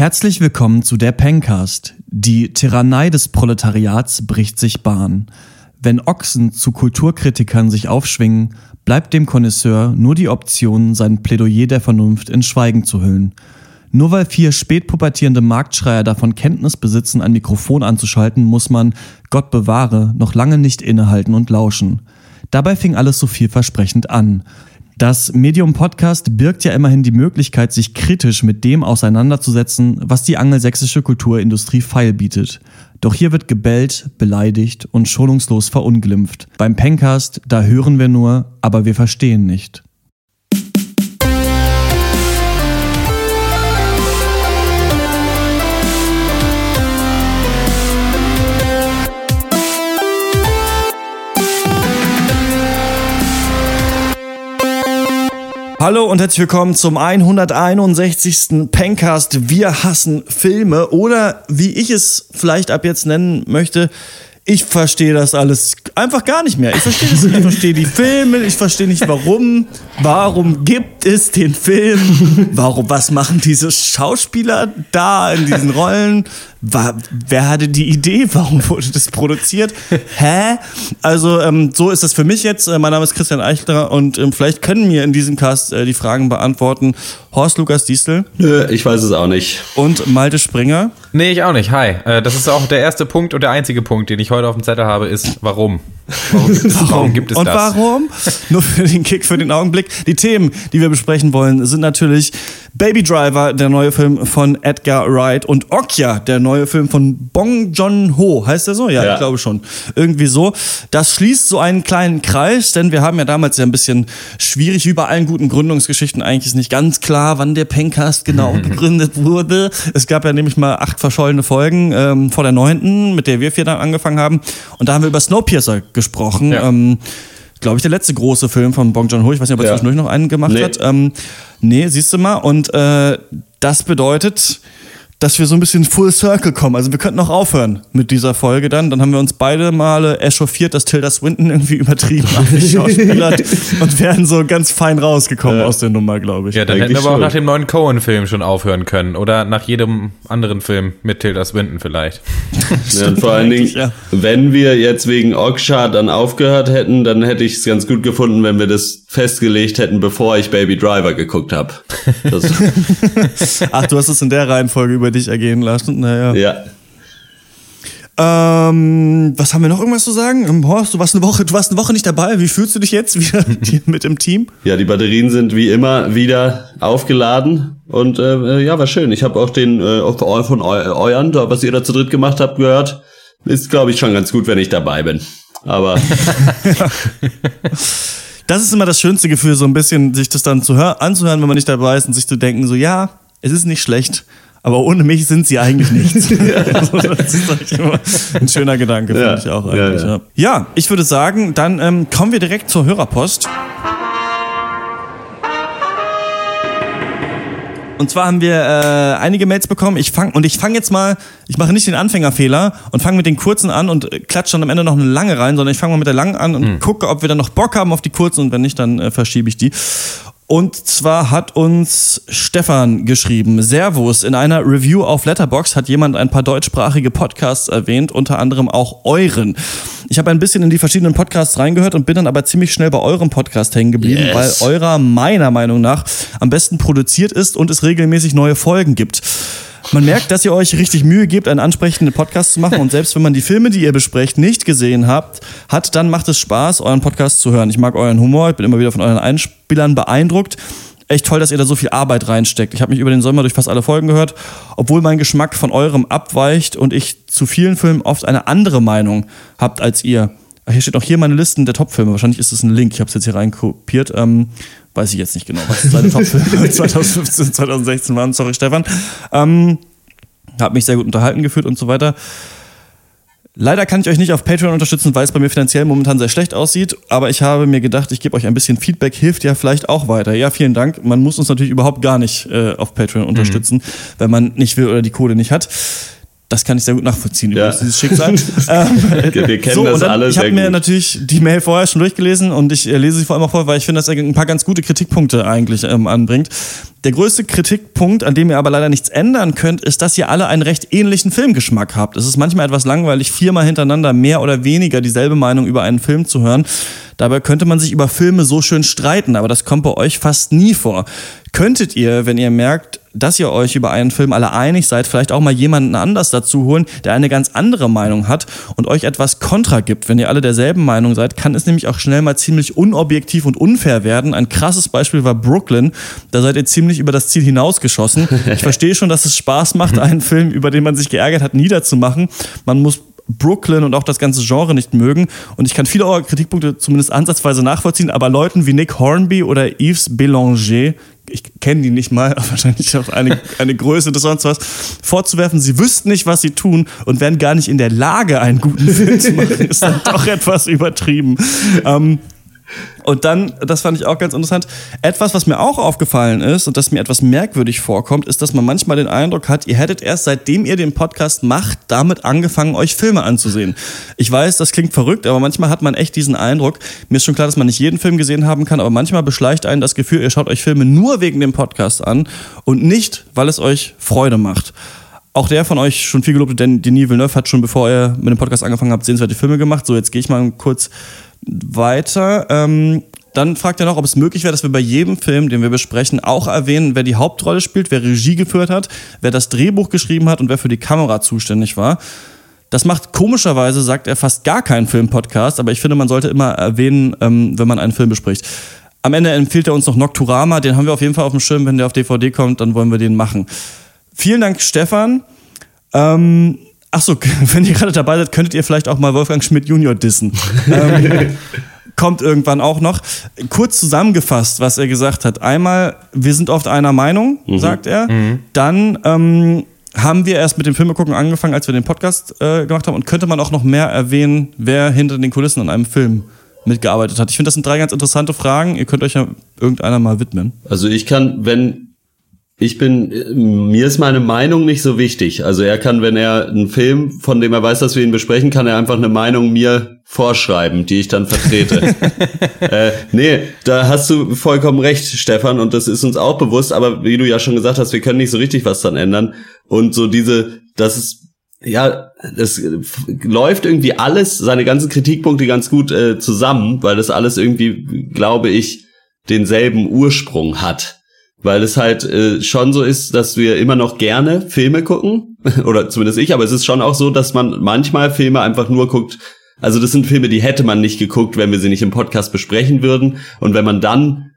Herzlich willkommen zu der Pencast. Die Tyrannei des Proletariats bricht sich Bahn. Wenn Ochsen zu Kulturkritikern sich aufschwingen, bleibt dem Connoisseur nur die Option, sein Plädoyer der Vernunft in Schweigen zu hüllen. Nur weil vier spätpubertierende Marktschreier davon Kenntnis besitzen, ein Mikrofon anzuschalten, muss man, Gott bewahre, noch lange nicht innehalten und lauschen. Dabei fing alles so vielversprechend an. Das Medium Podcast birgt ja immerhin die Möglichkeit, sich kritisch mit dem auseinanderzusetzen, was die angelsächsische Kulturindustrie feil bietet. Doch hier wird gebellt, beleidigt und schonungslos verunglimpft. Beim Pencast, da hören wir nur, aber wir verstehen nicht. Hallo und herzlich willkommen zum 161. Pencast. Wir hassen Filme oder wie ich es vielleicht ab jetzt nennen möchte, ich verstehe das alles einfach gar nicht mehr. Ich verstehe das nicht. Ich verstehe die Filme, ich verstehe nicht warum. Warum gibt es den Film? Warum, was machen diese Schauspieler da in diesen Rollen? War, wer hatte die Idee? Warum wurde das produziert? Hä? Also, ähm, so ist das für mich jetzt. Äh, mein Name ist Christian Eichler und ähm, vielleicht können mir in diesem Cast äh, die Fragen beantworten. Horst Lukas Diestel. Nö, ich weiß es auch nicht. Und Malte Springer. Nee, ich auch nicht. Hi. Äh, das ist auch der erste Punkt und der einzige Punkt, den ich heute auf dem Zettel habe, ist warum. Warum gibt es, warum? Gibt es und das? warum? Nur für den Kick, für den Augenblick. Die Themen, die wir besprechen wollen, sind natürlich Baby Driver, der neue Film von Edgar Wright und Okja, der neue Film von Bong Joon-ho. Heißt der so? Ja, ja, ich glaube schon. Irgendwie so. Das schließt so einen kleinen Kreis, denn wir haben ja damals ja ein bisschen schwierig, wie bei allen guten Gründungsgeschichten eigentlich ist nicht ganz klar, wann der Pencast genau gegründet wurde. Es gab ja nämlich mal acht verschollene Folgen ähm, vor der neunten, mit der wir vier dann angefangen haben. Und da haben wir über Snowpiercer gesprochen. Ja. Ähm, glaube ich, der letzte große Film von Bong Joon-ho. Ich weiß nicht, ob er ja. zwischendurch noch einen gemacht nee. hat. Ähm, nee, siehst du mal. Und äh, das bedeutet, dass wir so ein bisschen full circle kommen. Also wir könnten auch aufhören mit dieser Folge dann. Dann haben wir uns beide Male echauffiert, dass Tilda Swinton irgendwie übertrieben hat und wären so ganz fein rausgekommen ja. aus der Nummer, glaube ich. Ja, dann Eigentlich hätten wir aber auch nach dem neuen Cohen-Film schon aufhören können. Oder nach jedem anderen Film mit Tilda Swinton vielleicht. ja, und vor allen Dingen, ja. wenn wir jetzt wegen Oksha dann aufgehört hätten, dann hätte ich es ganz gut gefunden, wenn wir das festgelegt hätten, bevor ich Baby Driver geguckt habe. Ach, du hast es in der Reihenfolge über dich ergehen lassen. Naja. Ja. Ähm, was haben wir noch irgendwas zu sagen? Ähm, Horst, du warst eine Woche, du warst eine Woche nicht dabei. Wie fühlst du dich jetzt wieder mit dem Team? Ja, die Batterien sind wie immer wieder aufgeladen und äh, ja, war schön. Ich habe auch den äh, von euren, was ihr da zu dritt gemacht habt, gehört. Ist, glaube ich, schon ganz gut, wenn ich dabei bin. Aber das ist immer das schönste Gefühl, so ein bisschen sich das dann zu hören, anzuhören, wenn man nicht dabei ist und sich zu denken, so ja, es ist nicht schlecht aber ohne mich sind sie eigentlich nichts. das ist immer ein schöner Gedanke, finde ja. ich auch eigentlich. Ja, ja. ja, ich würde sagen, dann ähm, kommen wir direkt zur Hörerpost. Und zwar haben wir äh, einige Mails bekommen. Ich fang, und ich fange jetzt mal, ich mache nicht den Anfängerfehler und fange mit den kurzen an und klatsche dann am Ende noch eine lange rein, sondern ich fange mal mit der langen an und mhm. gucke, ob wir dann noch Bock haben auf die kurzen und wenn nicht, dann äh, verschiebe ich die. Und zwar hat uns Stefan geschrieben, Servus, in einer Review auf Letterbox hat jemand ein paar deutschsprachige Podcasts erwähnt, unter anderem auch euren. Ich habe ein bisschen in die verschiedenen Podcasts reingehört und bin dann aber ziemlich schnell bei eurem Podcast hängen geblieben, yes. weil eurer meiner Meinung nach am besten produziert ist und es regelmäßig neue Folgen gibt. Man merkt, dass ihr euch richtig Mühe gebt, einen ansprechenden Podcast zu machen. Und selbst wenn man die Filme, die ihr besprecht, nicht gesehen habt, hat, dann macht es Spaß, euren Podcast zu hören. Ich mag euren Humor, ich bin immer wieder von euren Einspielern beeindruckt. Echt toll, dass ihr da so viel Arbeit reinsteckt. Ich habe mich über den Sommer durch fast alle Folgen gehört, obwohl mein Geschmack von eurem abweicht und ich zu vielen Filmen oft eine andere Meinung habt als ihr. Hier steht auch hier meine Listen der Top-Filme. Wahrscheinlich ist es ein Link. Ich habe es jetzt hier reinkopiert. Ähm, weiß ich jetzt nicht genau, was seine Top-Filme 2015, 2016 waren. Sorry, Stefan. Ähm, hat mich sehr gut unterhalten gefühlt und so weiter. Leider kann ich euch nicht auf Patreon unterstützen, weil es bei mir finanziell momentan sehr schlecht aussieht. Aber ich habe mir gedacht, ich gebe euch ein bisschen Feedback, hilft ja vielleicht auch weiter. Ja, vielen Dank. Man muss uns natürlich überhaupt gar nicht äh, auf Patreon unterstützen, mhm. wenn man nicht will oder die Kohle nicht hat. Das kann ich sehr gut nachvollziehen, Ja. dieses Schicksal. ähm, Wir kennen so, das dann, alle Ich habe mir gut. natürlich die Mail vorher schon durchgelesen und ich äh, lese sie vor allem auch vor, weil ich finde, dass er ein paar ganz gute Kritikpunkte eigentlich ähm, anbringt. Der größte Kritikpunkt, an dem ihr aber leider nichts ändern könnt, ist, dass ihr alle einen recht ähnlichen Filmgeschmack habt. Es ist manchmal etwas langweilig, viermal hintereinander mehr oder weniger dieselbe Meinung über einen Film zu hören. Dabei könnte man sich über Filme so schön streiten, aber das kommt bei euch fast nie vor. Könntet ihr, wenn ihr merkt, dass ihr euch über einen Film alle einig seid, vielleicht auch mal jemanden anders dazu holen, der eine ganz andere Meinung hat und euch etwas Kontra gibt. Wenn ihr alle derselben Meinung seid, kann es nämlich auch schnell mal ziemlich unobjektiv und unfair werden. Ein krasses Beispiel war Brooklyn. Da seid ihr ziemlich über das Ziel hinausgeschossen. Ich verstehe schon, dass es Spaß macht, einen Film, über den man sich geärgert hat, niederzumachen. Man muss Brooklyn und auch das ganze Genre nicht mögen. Und ich kann viele eurer Kritikpunkte zumindest ansatzweise nachvollziehen, aber Leuten wie Nick Hornby oder Yves Bélanger, ich kenne die nicht mal, wahrscheinlich auch eine, eine Größe des sonst was, vorzuwerfen, sie wüssten nicht, was sie tun und wären gar nicht in der Lage, einen guten Film zu machen, ist dann doch etwas übertrieben. Ähm, und dann, das fand ich auch ganz interessant, etwas, was mir auch aufgefallen ist und das mir etwas merkwürdig vorkommt, ist, dass man manchmal den Eindruck hat, ihr hättet erst seitdem ihr den Podcast macht, damit angefangen, euch Filme anzusehen. Ich weiß, das klingt verrückt, aber manchmal hat man echt diesen Eindruck. Mir ist schon klar, dass man nicht jeden Film gesehen haben kann, aber manchmal beschleicht einen das Gefühl, ihr schaut euch Filme nur wegen dem Podcast an und nicht, weil es euch Freude macht. Auch der von euch schon viel gelobte Denis Villeneuve hat schon, bevor er mit dem Podcast angefangen hat, sehenswerte Filme gemacht. So, jetzt gehe ich mal kurz weiter. Ähm, dann fragt er noch, ob es möglich wäre, dass wir bei jedem Film, den wir besprechen, auch erwähnen, wer die Hauptrolle spielt, wer Regie geführt hat, wer das Drehbuch geschrieben hat und wer für die Kamera zuständig war. Das macht komischerweise, sagt er, fast gar keinen Filmpodcast, aber ich finde, man sollte immer erwähnen, ähm, wenn man einen Film bespricht. Am Ende empfiehlt er uns noch Nocturama, den haben wir auf jeden Fall auf dem Schirm, wenn der auf DVD kommt, dann wollen wir den machen. Vielen Dank, Stefan. Ähm, ach so, wenn ihr gerade dabei seid, könntet ihr vielleicht auch mal Wolfgang Schmidt Junior dissen. ähm, kommt irgendwann auch noch. Kurz zusammengefasst, was er gesagt hat. Einmal, wir sind oft einer Meinung, sagt er. Dann ähm, haben wir erst mit dem Filmegucken angefangen, als wir den Podcast äh, gemacht haben. Und könnte man auch noch mehr erwähnen, wer hinter den Kulissen an einem Film mitgearbeitet hat. Ich finde, das sind drei ganz interessante Fragen. Ihr könnt euch ja irgendeiner mal widmen. Also ich kann, wenn ich bin, mir ist meine Meinung nicht so wichtig. Also er kann, wenn er einen Film, von dem er weiß, dass wir ihn besprechen, kann er einfach eine Meinung mir vorschreiben, die ich dann vertrete. äh, nee, da hast du vollkommen recht, Stefan, und das ist uns auch bewusst, aber wie du ja schon gesagt hast, wir können nicht so richtig was dran ändern. Und so diese, das ist ja, das läuft irgendwie alles, seine ganzen Kritikpunkte ganz gut äh, zusammen, weil das alles irgendwie, glaube ich, denselben Ursprung hat. Weil es halt äh, schon so ist, dass wir immer noch gerne Filme gucken, oder zumindest ich, aber es ist schon auch so, dass man manchmal Filme einfach nur guckt, also das sind Filme, die hätte man nicht geguckt, wenn wir sie nicht im Podcast besprechen würden. Und wenn man dann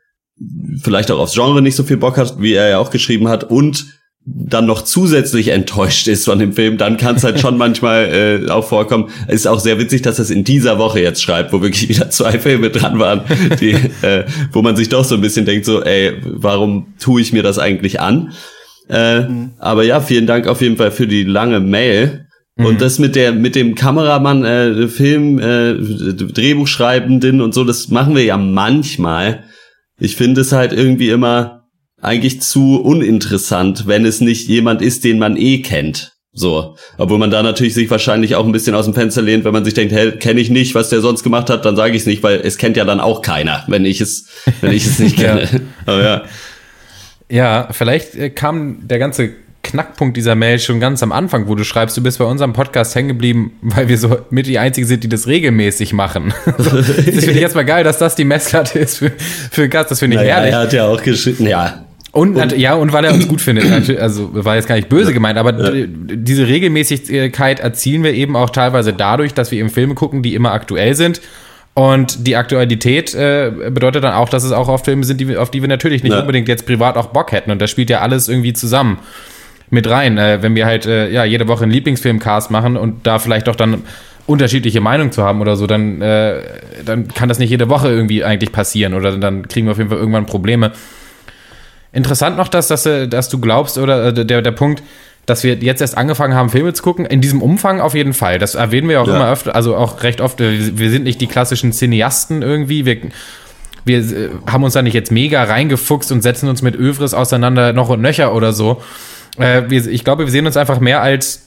vielleicht auch aufs Genre nicht so viel Bock hat, wie er ja auch geschrieben hat, und dann noch zusätzlich enttäuscht ist von dem Film, dann kann es halt schon manchmal äh, auch vorkommen. Ist auch sehr witzig, dass es in dieser Woche jetzt schreibt, wo wirklich wieder zwei Filme dran waren, die, äh, wo man sich doch so ein bisschen denkt, so, ey, warum tue ich mir das eigentlich an? Äh, Aber ja, vielen Dank auf jeden Fall für die lange Mail. Und das mit der mit dem Kameramann, äh, Film, äh, Drehbuchschreibenden und so, das machen wir ja manchmal. Ich finde es halt irgendwie immer eigentlich zu uninteressant, wenn es nicht jemand ist, den man eh kennt. So, obwohl man da natürlich sich wahrscheinlich auch ein bisschen aus dem Fenster lehnt, wenn man sich denkt, hey, kenne ich nicht, was der sonst gemacht hat, dann sage ich es nicht, weil es kennt ja dann auch keiner, wenn ich es, wenn ich es nicht kenne. Aber ja. Ja, vielleicht äh, kam der ganze Knackpunkt dieser Mail schon ganz am Anfang, wo du schreibst, du bist bei unserem Podcast hängen geblieben, weil wir so mit die einzigen sind, die das regelmäßig machen. Das finde ich jetzt mal geil, dass das die Messlatte ist für, für Gast. Das finde ich Naja, herrlich. er hat ja auch geschrieben, ja. Und, und ja, und weil er uns gut findet. Also war jetzt gar nicht böse gemeint, aber d- diese Regelmäßigkeit erzielen wir eben auch teilweise dadurch, dass wir eben Filme gucken, die immer aktuell sind. Und die Aktualität äh, bedeutet dann auch, dass es auch oft Filme sind, die, auf die wir natürlich nicht Ja. unbedingt jetzt privat auch Bock hätten. Und das spielt ja alles irgendwie zusammen mit rein. Äh, wenn wir halt äh, ja jede Woche einen Lieblingsfilmcast machen und da vielleicht auch dann unterschiedliche Meinungen zu haben oder so, dann, äh, dann kann das nicht jede Woche irgendwie eigentlich passieren oder dann kriegen wir auf jeden Fall irgendwann Probleme. Interessant noch, dass, dass, du- dass du glaubst, oder äh, der, der Punkt, dass wir jetzt erst angefangen haben, Filme zu gucken, in diesem Umfang auf jeden Fall. Das erwähnen wir auch Ja. immer öfter, also auch recht oft. äh, Wir sind nicht die klassischen Cineasten irgendwie. Wir, wir äh, haben uns da nicht jetzt mega reingefuchst und setzen uns mit Övres auseinander noch und nöcher oder so. Äh, wir, ich glaube, wir sehen uns einfach mehr als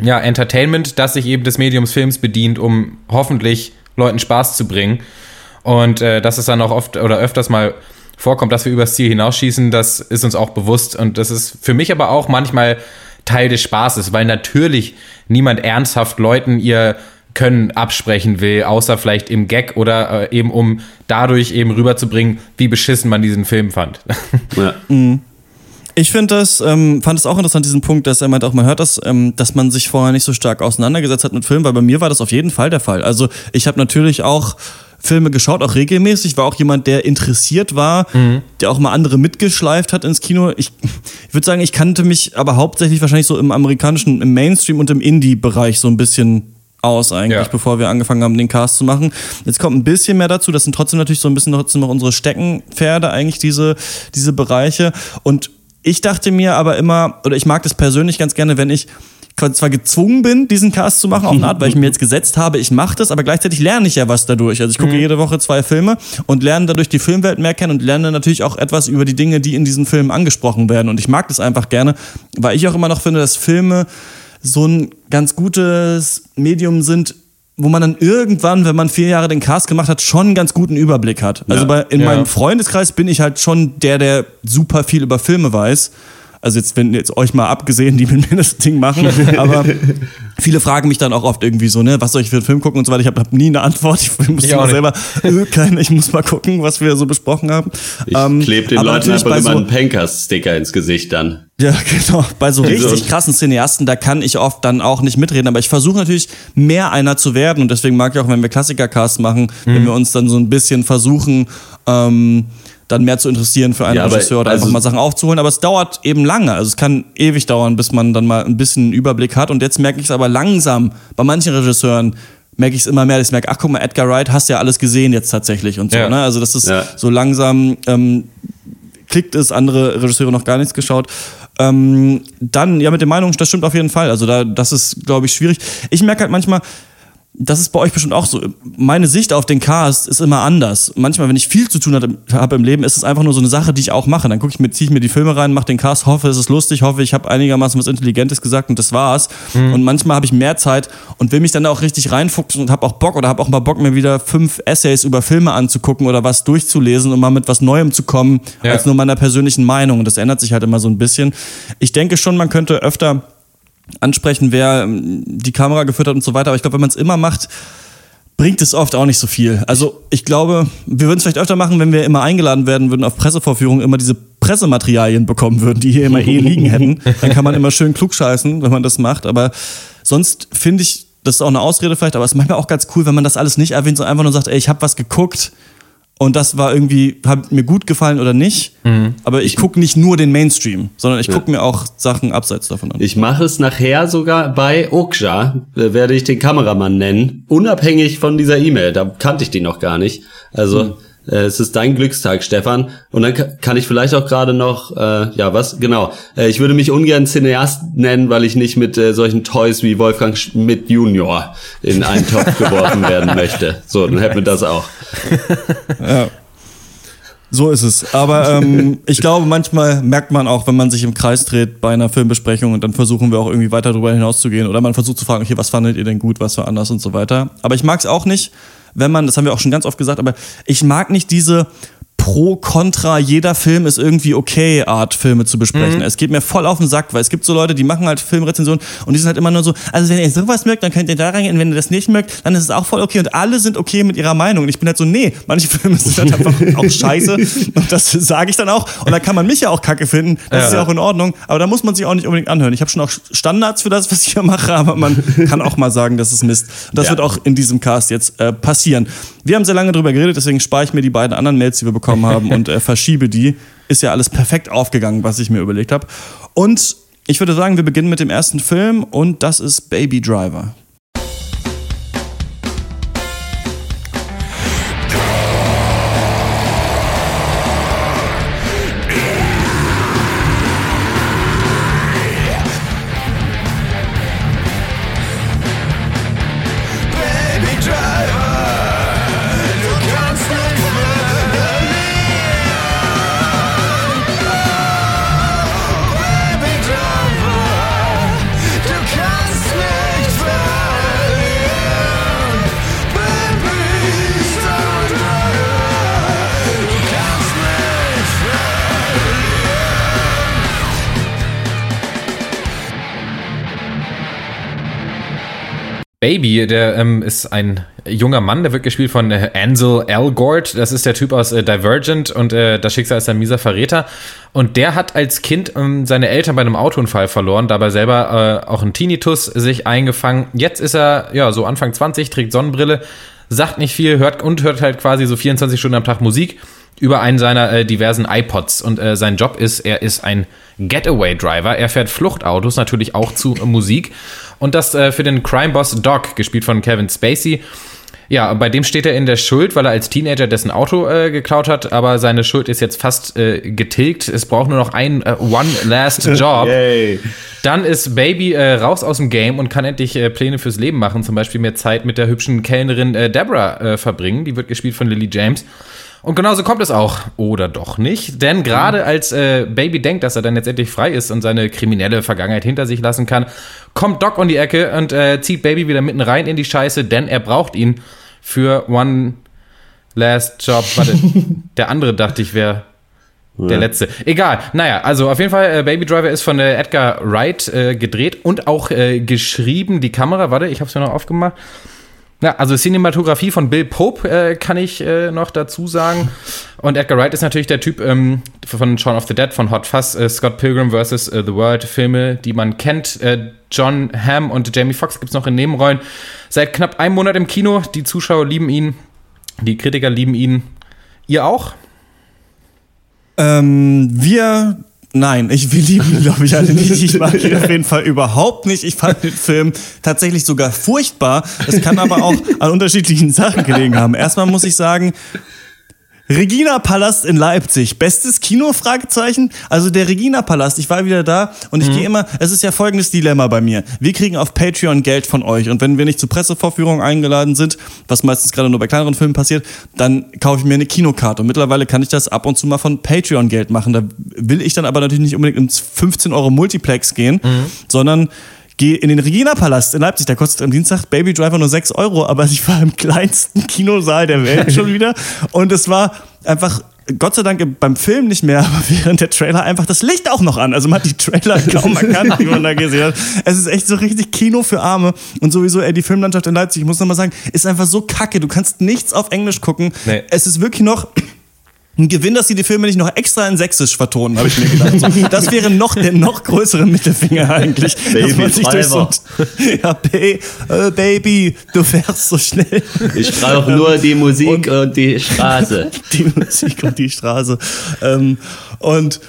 ja, Entertainment, das sich eben des Mediums Films bedient, um hoffentlich Leuten Spaß zu bringen. Und äh, dass es dann auch oft oder öfters mal vorkommt, dass wir übers Ziel hinausschießen, das ist uns auch bewusst. Und das ist für mich aber auch manchmal Teil des Spaßes, weil natürlich niemand ernsthaft Leuten ihr Können absprechen will, außer vielleicht im Gag oder äh, eben um dadurch eben rüberzubringen, wie beschissen man diesen Film fand. Ja. Ich finde das, ähm, fand es auch interessant, diesen Punkt, dass er meint auch, man hört das, ähm, dass man sich vorher nicht so stark auseinandergesetzt hat mit Filmen, weil bei mir war das auf jeden Fall der Fall. Also ich habe natürlich auch Filme geschaut, auch regelmäßig, war auch jemand, der interessiert war, der auch mal andere mitgeschleift hat ins Kino. Ich, ich würde sagen, ich kannte mich aber hauptsächlich wahrscheinlich so im amerikanischen, im Mainstream und im Indie-Bereich so ein bisschen aus eigentlich, Ja. bevor wir angefangen haben, den Cast zu machen. Jetzt kommt ein bisschen mehr dazu. Das sind trotzdem natürlich so ein bisschen trotzdem noch unsere Steckenpferde eigentlich diese diese Bereiche. Und ich dachte mir aber immer oder ich mag das persönlich ganz gerne, wenn ich zwar gezwungen bin, diesen Cast zu machen, auf eine Art, weil ich mir jetzt gesetzt habe, ich mache das, aber gleichzeitig lerne ich ja was dadurch. Also ich gucke jede Woche zwei Filme und lerne dadurch die Filmwelt mehr kennen und lerne natürlich auch etwas über die Dinge, die in diesen Filmen angesprochen werden. Und ich mag das einfach gerne, weil ich auch immer noch finde, dass Filme so ein ganz gutes Medium sind, wo man dann irgendwann, wenn man vier Jahre den Cast gemacht hat, schon einen ganz guten Überblick hat. Also Ja. bei, in Ja. meinem Freundeskreis bin ich halt schon der, der super viel über Filme weiß. Also jetzt, wenn jetzt euch mal abgesehen, die mit mir das Ding machen, aber viele fragen mich dann auch oft irgendwie so, ne, was soll ich für einen Film gucken und so weiter. Ich habe hab nie eine Antwort. Ich muss Ich nicht. selber, äh, keine, ich muss mal gucken, was wir so besprochen haben. Ich Ähm, klebe den Leuten einfach immer so- einen Pankers-Sticker ins Gesicht dann. ja, genau. Bei so richtig krassen Cineasten, da kann ich oft dann auch nicht mitreden. Aber ich versuche natürlich mehr einer zu werden. Und deswegen mag ich auch, wenn wir Klassiker-Casts machen, Mhm. wenn wir uns dann so ein bisschen versuchen, ähm, dann mehr zu interessieren für einen Ja, Regisseur oder also- einfach mal Sachen aufzuholen. Aber es dauert eben lange. Also es kann ewig dauern, bis man dann mal ein bisschen einen Überblick hat. Und jetzt merke ich es aber langsam. Bei manchen Regisseuren merke ich es immer mehr. dass Ich merke, ach guck mal, Edgar Wright, hast ja alles gesehen jetzt tatsächlich und so. Ja. Ne? Also das ist Ja. so langsam ähm, klickt es, andere Regisseure noch gar nichts geschaut. Ähm, dann, ja, mit den Meinungen, das stimmt auf jeden Fall. Also da, das ist, glaube ich, schwierig. Ich merke halt manchmal, das ist bei euch bestimmt auch so. Meine Sicht auf den Cast ist immer anders. Manchmal, wenn ich viel zu tun habe im Leben, ist es einfach nur so eine Sache, die ich auch mache. Dann gucke ich mir, ziehe ich mir die Filme rein, mache den Cast, hoffe, es ist lustig, hoffe, ich habe einigermaßen was Intelligentes gesagt und das war's. Und manchmal habe ich mehr Zeit und will mich dann auch richtig reinfuchsen und habe auch Bock oder habe auch mal Bock, mir wieder fünf Essays über Filme anzugucken oder was durchzulesen und mal mit was Neuem zu kommen, Ja. als nur meiner persönlichen Meinung. Und das ändert sich halt immer so ein bisschen. Ich denke schon, man könnte öfter ansprechen, wer ähm, die Kamera geführt hat und so weiter. Aber ich glaube, wenn man es immer macht, bringt es oft auch nicht so viel. Also ich glaube, wir würden es vielleicht öfter machen, wenn wir immer eingeladen werden würden auf Pressevorführungen, immer diese Pressematerialien bekommen würden, die hier immer eh liegen hätten. Dann kann man immer schön klugscheißen, wenn man das macht. Aber sonst finde ich, das ist auch eine Ausrede vielleicht, aber es ist manchmal auch ganz cool, wenn man das alles nicht erwähnt, sondern einfach nur sagt, ey, ich habe was geguckt und das war irgendwie, hat mir gut gefallen oder nicht. Aber ich gucke nicht nur den Mainstream, sondern ich gucke mir auch Sachen abseits davon an. Ich mache es nachher sogar bei Okja, äh, werde ich den Kameramann nennen, unabhängig von dieser E-Mail. Da kannte ich die noch gar nicht. Also äh, es ist dein Glückstag, Stefan. Und dann ka- kann ich vielleicht auch gerade noch, äh, ja was, genau. Äh, ich würde mich ungern Cineast nennen, weil ich nicht mit äh, solchen Toys wie Wolfgang Schmidt Junior in einen Topf geworfen werden möchte. So, dann hätten wir das auch. So ist es. Aber ähm, ich glaube, manchmal merkt man auch, wenn man sich im Kreis dreht bei einer Filmbesprechung und dann versuchen wir auch irgendwie weiter darüber hinauszugehen oder man versucht zu fragen, okay, was fandet ihr denn gut, was war anders und so weiter. Aber ich mag es auch nicht, wenn man, das haben wir auch schon ganz oft gesagt, aber ich mag nicht diese pro, contra, jeder Film ist irgendwie okay Art Filme zu besprechen. Es geht mir voll auf den Sack, weil es gibt so Leute, die machen halt Filmrezensionen und die sind halt immer nur so, also wenn ihr sowas mögt, dann könnt ihr da reingehen, wenn ihr das nicht mögt, dann ist es auch voll okay und alle sind okay mit ihrer Meinung und ich bin halt so, nee, manche Filme sind halt einfach auch scheiße und das sage ich dann auch und da kann man mich ja auch kacke finden, das ist ja auch in Ordnung, aber da muss man sich auch nicht unbedingt anhören. Ich habe schon auch Standards für das, was ich hier mache, aber man kann auch mal sagen, das ist Mist. Und das Ja. wird auch in diesem Cast jetzt äh, passieren. Wir haben sehr lange drüber geredet, deswegen spare ich mir die beiden anderen Mails, die wir bekommen haben und äh, verschiebe die. Ist ja alles perfekt aufgegangen, was ich mir überlegt habe. Und ich würde sagen, wir beginnen mit dem ersten Film und das ist Baby Driver. Baby, der ähm, ist ein junger Mann, der wird gespielt von äh, Ansel Elgort. Das ist der Typ aus äh, Divergent und äh, das Schicksal ist ein mieser Verräter. Und der hat als Kind ähm, seine Eltern bei einem Autounfall verloren, dabei selber äh, auch ein Tinnitus sich eingefangen. Jetzt ist er ja so Anfang 20, trägt Sonnenbrille, sagt nicht viel, hört und hört halt quasi so 24 Stunden am Tag Musik über einen seiner äh, diversen iPods. Und äh, sein Job ist, er ist ein Getaway-Driver. Er fährt Fluchtautos, natürlich auch zu Musik. Und das äh, für den Crime-Boss Doc, gespielt von Kevin Spacey. Ja, bei dem steht er in der Schuld, weil er als Teenager dessen Auto äh, geklaut hat, aber seine Schuld ist jetzt fast äh, getilgt. Es braucht nur noch einen äh, One Last Job. Yay. Dann ist Baby äh, raus aus dem Game und kann endlich äh, Pläne fürs Leben machen, zum Beispiel mehr Zeit mit der hübschen Kellnerin äh, Deborah verbringen. Die wird gespielt von Lily James. Und genauso kommt es auch. Oder doch nicht. Denn gerade als äh, Baby denkt, dass er dann jetzt endlich frei ist und seine kriminelle Vergangenheit hinter sich lassen kann, kommt Doc um die Ecke und äh, zieht Baby wieder mitten rein in die Scheiße, denn er braucht ihn für One Last Job. Warte, der andere dachte ich wäre der letzte. Egal. Naja, also auf jeden Fall, äh, Baby Driver ist von äh, Edgar Wright äh, gedreht und auch äh, geschrieben. Die Kamera, warte, ich habe es mir noch aufgemacht. Ja, also Cinematografie von Bill Pope äh, kann ich äh, noch dazu sagen. Und Edgar Wright ist natürlich der Typ ähm, von Shaun of the Dead, von Hot Fuzz, äh, Scott Pilgrim vs. Äh, The World, Filme, die man kennt. Äh, John Hamm und Jamie Foxx gibt's noch in Nebenrollen. Seit knapp einem Monat im Kino. Die Zuschauer lieben ihn. Die Kritiker lieben ihn. Ihr auch? Ähm, wir. Nein, ich will lieben, glaube ich, alle nicht. Ich mag ihn auf jeden Fall überhaupt nicht. Ich fand den Film tatsächlich sogar furchtbar. Das kann aber auch an unterschiedlichen Sachen gelegen haben. Erstmal muss ich sagen, Regina Palast in Leipzig. Bestes Kino? Fragezeichen. Also der Regina Palast, ich war wieder da und ich gehe immer, es ist ja folgendes Dilemma bei mir. Wir kriegen auf Patreon Geld von euch und wenn wir nicht zur Pressevorführung eingeladen sind, was meistens gerade nur bei kleineren Filmen passiert, dann kaufe ich mir eine Kinokarte und mittlerweile kann ich das ab und zu mal von Patreon Geld machen. Da will ich dann aber natürlich nicht unbedingt ins 15 Euro Multiplex gehen, sondern Geh in den Regina-Palast in Leipzig, der kostet am Dienstag Baby Driver nur 6 Euro, aber ich war im kleinsten Kinosaal der Welt schon wieder. Und es war einfach, Gott sei Dank beim Film nicht mehr, aber während der Trailer einfach das Licht auch noch an. Also man hat die Trailer kaum erkannt, die man da gesehen hat. Es ist echt so richtig Kino für Arme. Und sowieso, ey, die Filmlandschaft in Leipzig, ich muss nochmal sagen, ist einfach so kacke. Du kannst nichts auf Englisch gucken. Nee. Es ist wirklich noch ein Gewinn, dass sie die Filme nicht noch extra in Sächsisch vertonen, habe ich mir gedacht. So, das wäre noch der noch größere Mittelfinger eigentlich. dass man so, ja, ba äh, Baby, du fährst so schnell. Ich brauche nur die Musik und, die Straße. Die Musik und die Straße. Ähm, und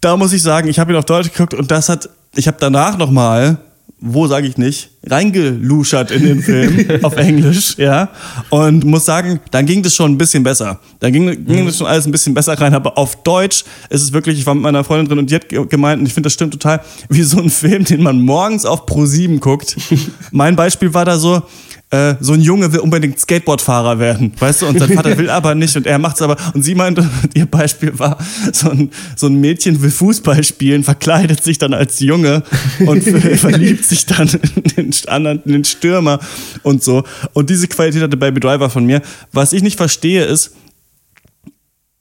da muss ich sagen, ich habe ihn auf Deutsch geguckt und das hat, ich habe danach noch mal wo sage ich nicht, reingeluschert in den Film auf Englisch, ja. Und muss sagen, dann ging das schon ein bisschen besser. Dann ging, ging das schon alles ein bisschen besser rein, aber auf Deutsch ist es wirklich, ich war mit meiner Freundin drin und die hat ge- gemeint, und ich finde, das stimmt total, wie so ein Film, den man morgens auf Pro 7 guckt. mein Beispiel war da so, äh, so ein Junge will unbedingt Skateboardfahrer werden, weißt du, und sein Vater will aber nicht und er macht's aber. Und sie meinte, ihr Beispiel war, so ein, so ein Mädchen will Fußball spielen, verkleidet sich dann als Junge und ver- verliebt sich dann in den anderen, in den Stürmer und so. Und diese Qualität hatte Baby Driver von mir. Was ich nicht verstehe ist,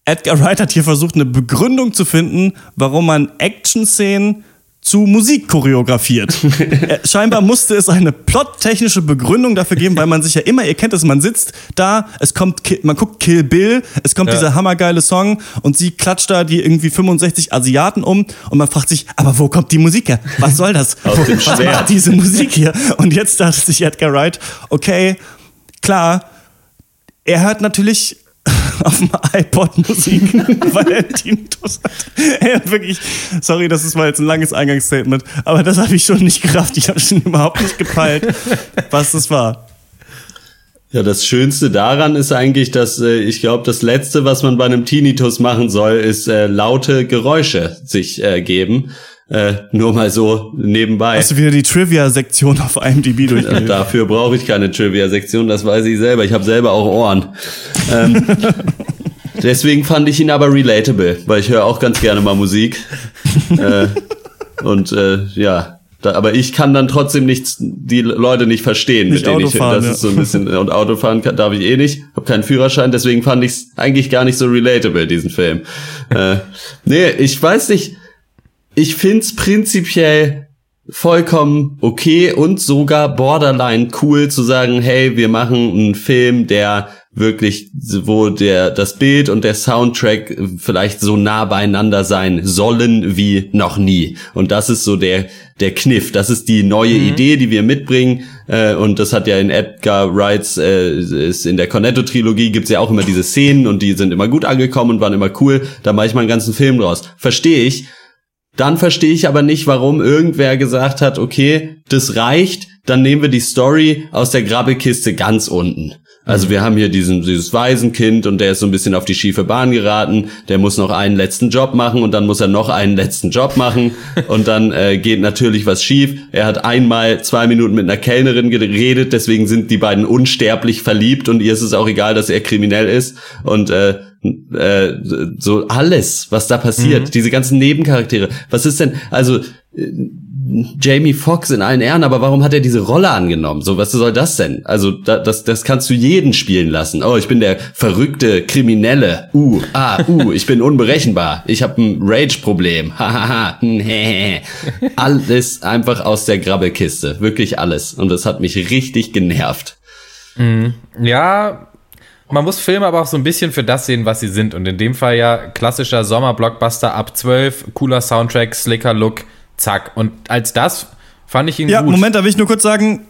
Edgar Wright hat hier versucht, eine Begründung zu finden, warum man Action-Szenen zu Musik choreografiert. Äh, Scheinbar musste es eine plottechnische Begründung dafür geben, weil man sich ja immer, ihr kennt es, man sitzt da, es kommt, man guckt Kill Bill, es kommt dieser hammergeile Song und sie klatscht da die irgendwie 65 Asiaten um und man fragt sich, aber wo kommt die Musik her? Was soll das? Aus dem Was Schwert. macht diese Musik hier? Und jetzt dachte sich Edgar Wright, okay, klar, er hört natürlich auf dem iPod Musik, weil er Tinnitus hat. Wirklich, sorry, das ist mal jetzt ein langes Eingangsstatement, aber das habe ich schon nicht gerafft. Ich habe schon überhaupt nicht gepeilt, was das war. Ja, das Schönste daran ist eigentlich, dass äh, ich glaube, das Letzte, was man bei einem Tinnitus machen soll, ist äh, laute Geräusche sich äh, geben. Äh, nur mal so nebenbei. Hast du wieder die Trivia-Sektion auf IMDb durchgelesen? Dafür brauche ich keine Trivia-Sektion, das weiß ich selber. Ich habe selber auch Ohren. Ähm, deswegen fand ich ihn aber relatable, weil ich höre auch ganz gerne mal Musik. äh, und äh, ja, da, aber ich kann dann trotzdem nichts, die Leute nicht verstehen, Nicht mit denen ich. Autofahren, Das ja. ist so ein bisschen und Autofahren kann, darf ich eh nicht, habe keinen Führerschein, deswegen fand ich es eigentlich gar nicht so relatable diesen Film. äh, nee, ich weiß nicht. Ich find's prinzipiell vollkommen okay und sogar borderline cool zu sagen, hey, wir machen einen Film, der wirklich, wo der, das Bild und der Soundtrack vielleicht so nah beieinander sein sollen wie noch nie. Und das ist so der, der Kniff. Das ist die neue Idee, die wir mitbringen. Äh, und das hat ja in Edgar Wrights, äh, ist in der Cornetto-Trilogie gibt's ja auch immer diese Szenen und die sind immer gut angekommen und waren immer cool. Da mache ich mal einen ganzen Film draus. Verstehe ich. Dann verstehe ich aber nicht, warum irgendwer gesagt hat, okay, das reicht, dann nehmen wir die Story aus der Grabbelkiste ganz unten. Also wir haben hier diesen, dieses Waisenkind und der ist so ein bisschen auf die schiefe Bahn geraten. Der muss noch einen letzten Job machen und dann muss er noch einen letzten Job machen und dann äh, geht natürlich was schief. Er hat einmal zwei Minuten mit einer Kellnerin geredet, deswegen sind die beiden unsterblich verliebt und ihr ist es auch egal, dass er kriminell ist und äh, äh, so alles, was da passiert, diese ganzen Nebencharaktere. Was ist denn, also äh, Jamie Foxx in allen Ehren, aber warum hat er diese Rolle angenommen? So, was soll das denn? Also, da, das, das kannst du jeden spielen lassen. Oh, ich bin der verrückte Kriminelle. Uh, ah, uh, ich bin unberechenbar. Ich habe ein Rage-Problem. Hahaha. alles einfach aus der Grabbelkiste. Wirklich alles. Und das hat mich richtig genervt. Ja, man muss Filme aber auch so ein bisschen für das sehen, was sie sind. Und in dem Fall ja klassischer Sommerblockbuster ab 12, cooler Soundtrack, slicker Look, zack. Und als das fand ich ihn Ja, gut. Moment, da will ich nur kurz sagen,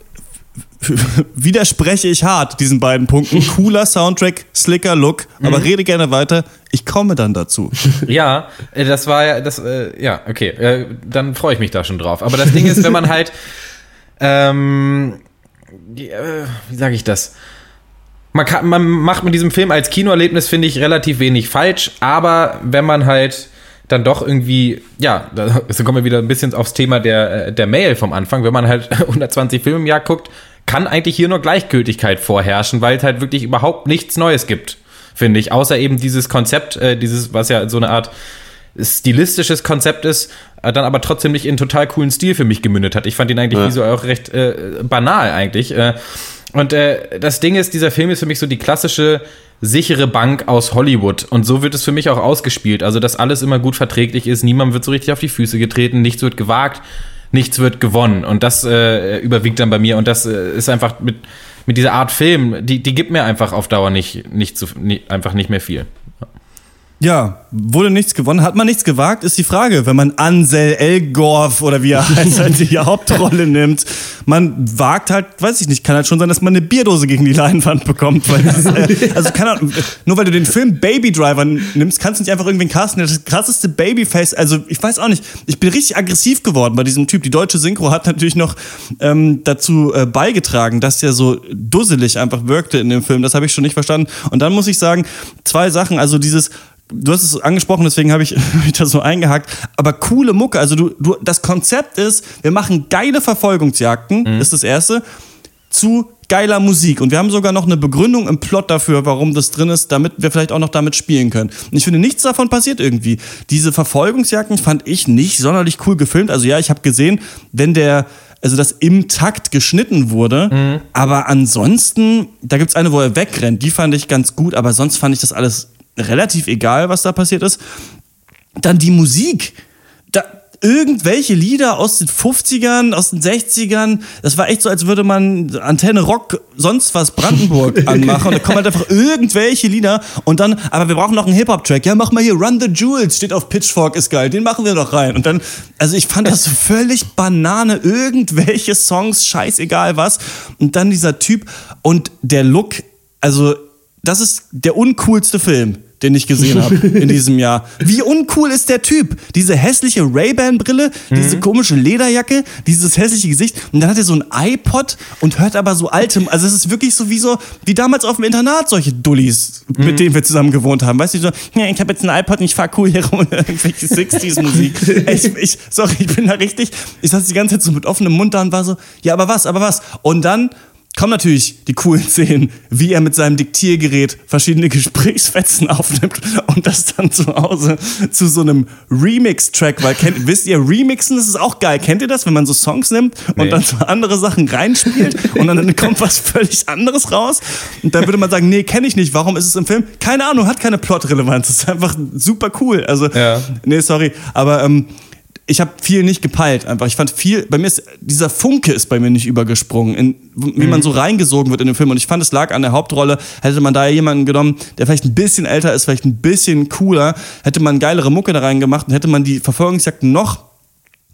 widerspreche ich hart diesen beiden Punkten. Cooler Soundtrack, slicker Look, aber rede gerne weiter. Ich komme dann dazu. Ja, äh, das war ja, das, äh, ja, okay, äh, dann freue ich mich da schon drauf. Aber das Ding ist, wenn man halt, ähm, die, äh, wie sage ich das? Man, kann, man macht mit diesem Film als Kinoerlebnis, finde ich, relativ wenig falsch, aber wenn man halt dann doch irgendwie, ja, da so kommen wir wieder ein bisschen aufs Thema der, äh, der Mail vom Anfang, wenn man halt 120 Filme im Jahr guckt, kann eigentlich hier nur Gleichgültigkeit vorherrschen, weil es halt wirklich überhaupt nichts Neues gibt, finde ich. Außer eben dieses Konzept, äh, dieses, was ja so eine Art stilistisches Konzept ist, äh, dann aber trotzdem nicht in total coolen Stil für mich gemündet hat. Ich fand ihn eigentlich Ja. visuell auch recht äh, banal eigentlich. Äh, und äh, das Ding ist, dieser Film ist für mich so die klassische sichere Bank aus Hollywood. Und so wird es für mich auch ausgespielt. Also, dass alles immer gut verträglich ist, niemand wird so richtig auf die Füße getreten, nichts wird gewagt, nichts wird gewonnen. Und das äh, überwiegt dann bei mir. Und das äh, ist einfach mit, mit dieser Art Film, die, die gibt mir einfach auf Dauer nicht, nicht, zu, nie, einfach nicht mehr viel. Ja, wurde nichts gewonnen. Hat man nichts gewagt, ist die Frage. Wenn man Ansel Elgorf oder wie er heißt, halt die Hauptrolle nimmt, man wagt halt, weiß ich nicht, kann halt schon sein, dass man eine Bierdose gegen die Leinwand bekommt. Weil das, äh, also keine Ahnung, nur weil du den Film Baby Driver nimmst, kannst du nicht einfach irgendwen casten, der das krasseste Babyface, also ich weiß auch nicht, ich bin richtig aggressiv geworden bei diesem Typ. Die deutsche Synchro hat natürlich noch ähm, dazu äh, beigetragen, dass der so dusselig einfach wirkte in dem Film. Das habe ich schon nicht verstanden. Und dann muss ich sagen, zwei Sachen, also dieses Du hast es angesprochen, deswegen habe ich mich da so eingehakt. Aber coole Mucke. Also du, du, das Konzept ist, wir machen geile Verfolgungsjagden, ist das erste, zu geiler Musik. Und wir haben sogar noch eine Begründung im Plot dafür, warum das drin ist, damit wir vielleicht auch noch damit spielen können. Und ich finde, nichts davon passiert irgendwie. Diese Verfolgungsjagden fand ich nicht sonderlich cool gefilmt. Also ja, ich habe gesehen, wenn der also das im Takt geschnitten wurde. Aber ansonsten, da gibt's eine, wo er wegrennt, die fand ich ganz gut, aber sonst fand ich das alles relativ egal, was da passiert ist. Dann die Musik. Da, irgendwelche Lieder aus den 50ern, aus den 60ern, das war echt so, als würde man Antenne Rock, sonst was Brandenburg anmachen und da kommen halt einfach irgendwelche Lieder und dann, aber wir brauchen noch einen Hip-Hop-Track. Ja, mach mal hier Run the Jewels, steht auf Pitchfork, ist geil, den machen wir doch rein. Und dann, also ich fand das so völlig Banane, irgendwelche Songs, scheißegal was. Und dann dieser Typ und der Look, also das ist der uncoolste Film, den ich gesehen habe in diesem Jahr. Wie uncool ist der Typ? Diese hässliche Ray-Ban-Brille, diese komische Lederjacke, dieses hässliche Gesicht. Und dann hat er so ein iPod und hört aber so alte. Also es ist wirklich so wie so, wie damals auf dem Internat solche Dullis, mit denen wir zusammen gewohnt haben. Weißt du, so, ja, ich habe jetzt ein iPod und ich fahr cool hier rum, irgendwelche 60s-Musik. ich, ich, sorry, ich bin da richtig. Ich saß die ganze Zeit so mit offenem Mund da und war so, ja, aber was, aber was? Und dann kommen natürlich die coolen Szenen, wie er mit seinem Diktiergerät verschiedene Gesprächsfetzen aufnimmt und das dann zu Hause zu so einem Remix-Track, weil kennt, wisst ihr, Remixen, das ist auch geil. Kennt ihr das, wenn man so Songs nimmt und Nee. dann so andere Sachen reinspielt und dann kommt was völlig anderes raus? Und dann würde man sagen, nee, kenne ich nicht. Warum ist es im Film? Keine Ahnung, hat keine Plotrelevanz. Das ist einfach super cool. Also, Ja. nee, sorry, aber ähm, ich habe viel nicht gepeilt einfach. Ich fand viel, bei mir ist, dieser Funke ist bei mir nicht übergesprungen, in, wie man so reingesogen wird in den Film. Und ich fand, es lag an der Hauptrolle. Hätte man da jemanden genommen, der vielleicht ein bisschen älter ist, vielleicht ein bisschen cooler, hätte man geilere Mucke da reingemacht und hätte man die Verfolgungsjagden noch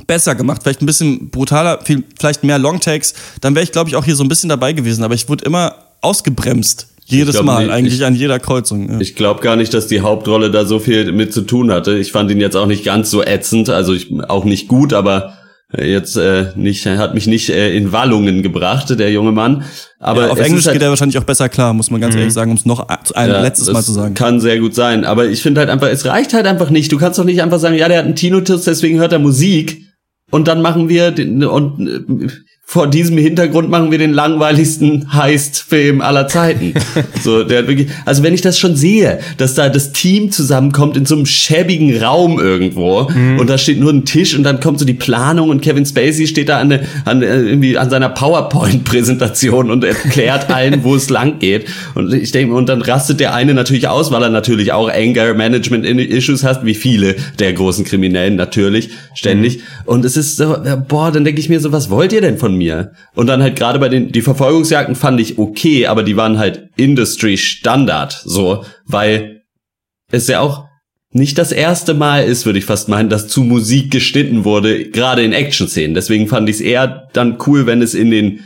besser gemacht, vielleicht ein bisschen brutaler, viel, vielleicht mehr Longtakes, dann wäre ich, glaube ich, auch hier so ein bisschen dabei gewesen. Aber ich wurde immer ausgebremst. Jedes glaub Mal, nicht, eigentlich ich- an jeder Kreuzung. Ja. Ich glaube gar nicht, dass die Hauptrolle da so viel mit zu tun hatte. Ich fand ihn jetzt auch nicht ganz so ätzend, also ich, auch nicht gut, aber jetzt äh, nicht, hat mich nicht äh, in Wallungen gebracht, der junge Mann. Aber Ja, auf Englisch halt, geht er wahrscheinlich auch besser klar, muss man ganz ehrlich sagen, um es noch ein Ja, letztes Mal zu sagen. Kann sehr gut sein. Aber ich finde halt einfach, es reicht halt einfach nicht. Du kannst doch nicht einfach sagen, ja, der hat einen Tinnitus, deswegen hört er Musik. Und dann machen wir den, und äh, vor diesem Hintergrund machen wir den langweiligsten Heist-Film aller Zeiten. so, der hat wirklich, also wenn ich das schon sehe, dass da das Team zusammenkommt in so einem schäbigen Raum irgendwo und da steht nur ein Tisch und dann kommt so die Planung und Kevin Spacey steht da an, an, äh, irgendwie an seiner PowerPoint-Präsentation und erklärt allen, wo es lang geht. Und ich denke, und dann rastet der eine natürlich aus, weil er natürlich auch Anger Management Issues hat, wie viele der großen Kriminellen natürlich, ständig. Und es ist so, ja, boah, dann denke ich mir so, was wollt ihr denn von mir? Und dann halt gerade bei den, die Verfolgungsjagden fand ich okay, aber die waren halt Industry Standard, so, weil es ja auch nicht das erste Mal ist, würde ich fast meinen, dass zu Musik geschnitten wurde, gerade in Action-Szenen. Deswegen fand ich es eher dann cool, wenn es in den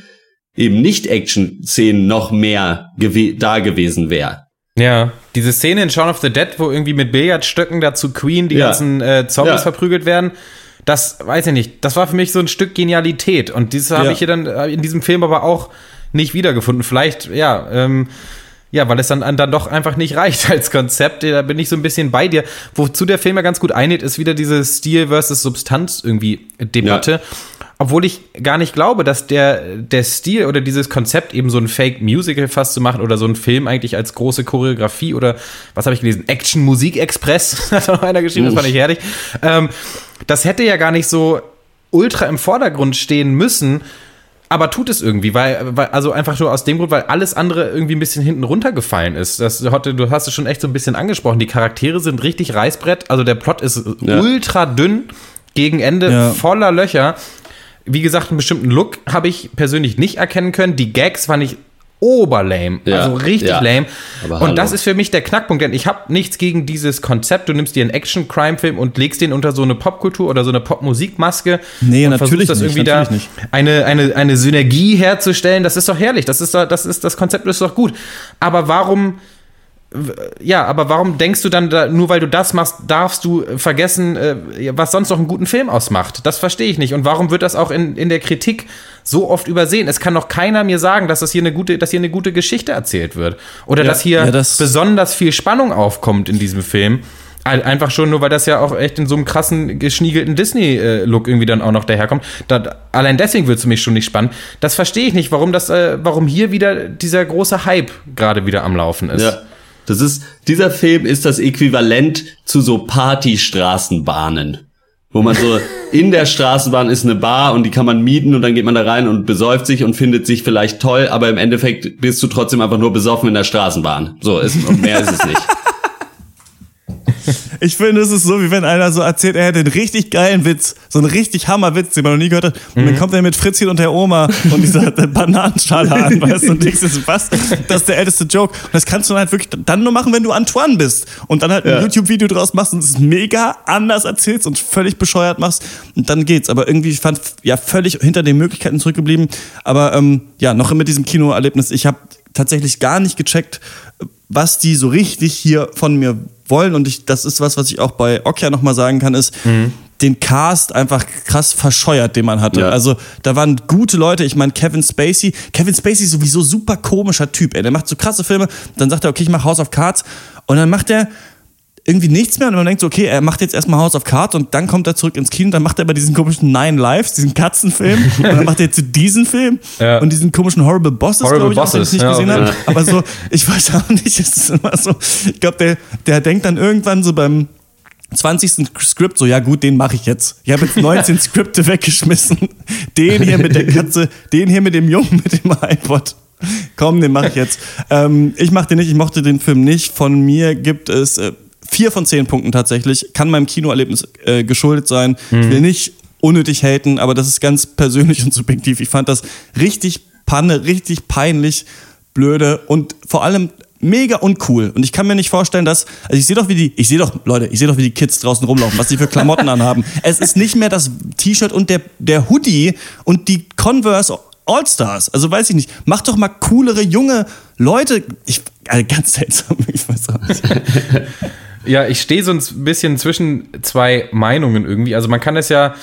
eben nicht Action-Szenen noch mehr gewe da gewesen wäre. Ja, diese Szene in Shaun of the Dead, wo irgendwie mit Billardstöcken dazu Queen die Ja. ganzen äh, Zombies Ja. verprügelt werden, das weiß ich nicht. Das war für mich so ein Stück Genialität. Und dieses habe Ja. ich hier dann äh, in diesem Film aber auch nicht wiedergefunden. Vielleicht, ja, ähm, ja, weil es dann, dann doch einfach nicht reicht als Konzept. Da bin ich so ein bisschen bei dir. Wozu der Film ja ganz gut einlädt, ist wieder diese Stil versus Substanz irgendwie Debatte. Ja. Obwohl ich gar nicht glaube, dass der, der Stil oder dieses Konzept eben so ein Fake-Musical fast zu machen oder so ein Film eigentlich als große Choreografie oder was habe ich gelesen? Action Musik Express hat noch einer geschrieben, das fand ich herrlich. Ähm, das hätte ja gar nicht so ultra im Vordergrund stehen müssen, aber tut es irgendwie, weil, weil also einfach nur aus dem Grund, weil alles andere irgendwie ein bisschen hinten runtergefallen ist. Das hatte, du hast es schon echt so ein bisschen angesprochen. Die Charaktere sind richtig Reißbrett, also der Plot ist Ja. ultra dünn, gegen Ende Ja. voller Löcher. Wie gesagt, einen bestimmten Look habe ich persönlich nicht erkennen können. Die Gags fand ich oberlame, Ja, also richtig ja. lame. Aber und hallo. das ist für mich der Knackpunkt, denn ich habe nichts gegen dieses Konzept. Du nimmst dir einen Action-Crime-Film und legst den unter so eine Popkultur oder so eine Popmusikmaske. Nee, und natürlich versuchst das nicht, irgendwie da nicht. eine, eine, eine Synergie herzustellen. Das ist doch herrlich. Das ist doch, das ist, das Konzept ist doch gut. Aber warum, ja, aber warum denkst du dann, da, nur weil du das machst, darfst du vergessen, äh, was sonst noch einen guten Film ausmacht? Das verstehe ich nicht. Und warum wird das auch in, in der Kritik so oft übersehen? Es kann doch keiner mir sagen, dass das hier eine gute, dass hier eine gute Geschichte erzählt wird. Oder dass hier ja, das- besonders viel Spannung aufkommt in diesem Film. Ein- Einfach schon nur, weil das ja auch echt in so einem krassen, geschniegelten Disney-Look irgendwie dann auch noch daherkommt. Da, allein deswegen wird es mich schon nicht spannend. Das verstehe ich nicht, warum das, äh, warum hier wieder dieser große Hype gerade wieder am Laufen ist. Ja. Das ist, dieser Film ist das Äquivalent zu so Partystraßenbahnen. Wo man so, in der Straßenbahn ist eine Bar und die kann man mieten und dann geht man da rein und besäuft sich und findet sich vielleicht toll, aber im Endeffekt bist du trotzdem einfach nur besoffen in der Straßenbahn. So, ist, und mehr ist es nicht. Ich finde, es ist so, wie wenn einer so erzählt, er hätte einen richtig geilen Witz, so einen richtig Hammerwitz, den man noch nie gehört hat. Und Mhm. dann kommt er mit Fritzchen und der Oma und dieser Bananenschale an, weißt du, und denkst was? Das ist der älteste Joke. Und das kannst du dann halt wirklich dann nur machen, wenn du Antoine bist. Und dann halt ein Ja. YouTube-Video draus machst und es mega anders erzählst und völlig bescheuert machst. Und dann geht's. Aber irgendwie ich fand ja völlig hinter den Möglichkeiten zurückgeblieben. Aber ähm, ja, noch mit diesem Kinoerlebnis, ich habe tatsächlich gar nicht gecheckt, was die so richtig hier von mir wollen. Und ich, das ist was, was ich auch bei Okja nochmal sagen kann, ist, den Cast einfach krass verscheuert, den man hatte. Ja. Also da waren gute Leute, ich meine Kevin Spacey. Kevin Spacey ist sowieso super komischer Typ, ey. Der macht so krasse Filme, dann sagt er, okay, ich mach House of Cards. Und dann macht er irgendwie nichts mehr und man denkt so, okay, er macht jetzt erstmal House of Cards und dann kommt er zurück ins Kino, dann macht er aber diesen komischen Nine Lives, diesen Katzenfilm und dann macht er jetzt diesen Film Ja. und diesen komischen Horrible Bosses, glaube ich, auch, den ich Bosses, nicht ja, gesehen okay. habe. Aber so, ich weiß auch nicht, es ist immer so, ich glaube, der, der denkt dann irgendwann so beim 20. Skript so, ja gut, den mache ich jetzt. Ich habe jetzt 19 Skripte weggeschmissen. Den hier mit der Katze, den hier mit dem Jungen mit dem iPod. Komm, den mache ich jetzt. Ähm, ich mache den nicht, ich mochte den Film nicht. Von mir gibt es äh, vier von zehn Punkten tatsächlich. Kann meinem Kinoerlebnis äh, geschuldet sein. Ich will nicht unnötig haten, aber das ist ganz persönlich und subjektiv. Ich fand das richtig Panne, richtig peinlich, blöde und vor allem mega uncool. Und ich kann mir nicht vorstellen, dass, also ich sehe doch, wie die, ich sehe doch, Leute, ich sehe doch, wie die Kids draußen rumlaufen, was die für Klamotten anhaben. Es ist nicht mehr das T-Shirt und der, der Hoodie und die Converse All-Stars. Also weiß ich nicht. Mach doch mal coolere, junge Leute. Ich, also ganz seltsam, ich weiß auch nicht. Ja, ich stehe so ein bisschen zwischen zwei Meinungen irgendwie. Also man kann es ja,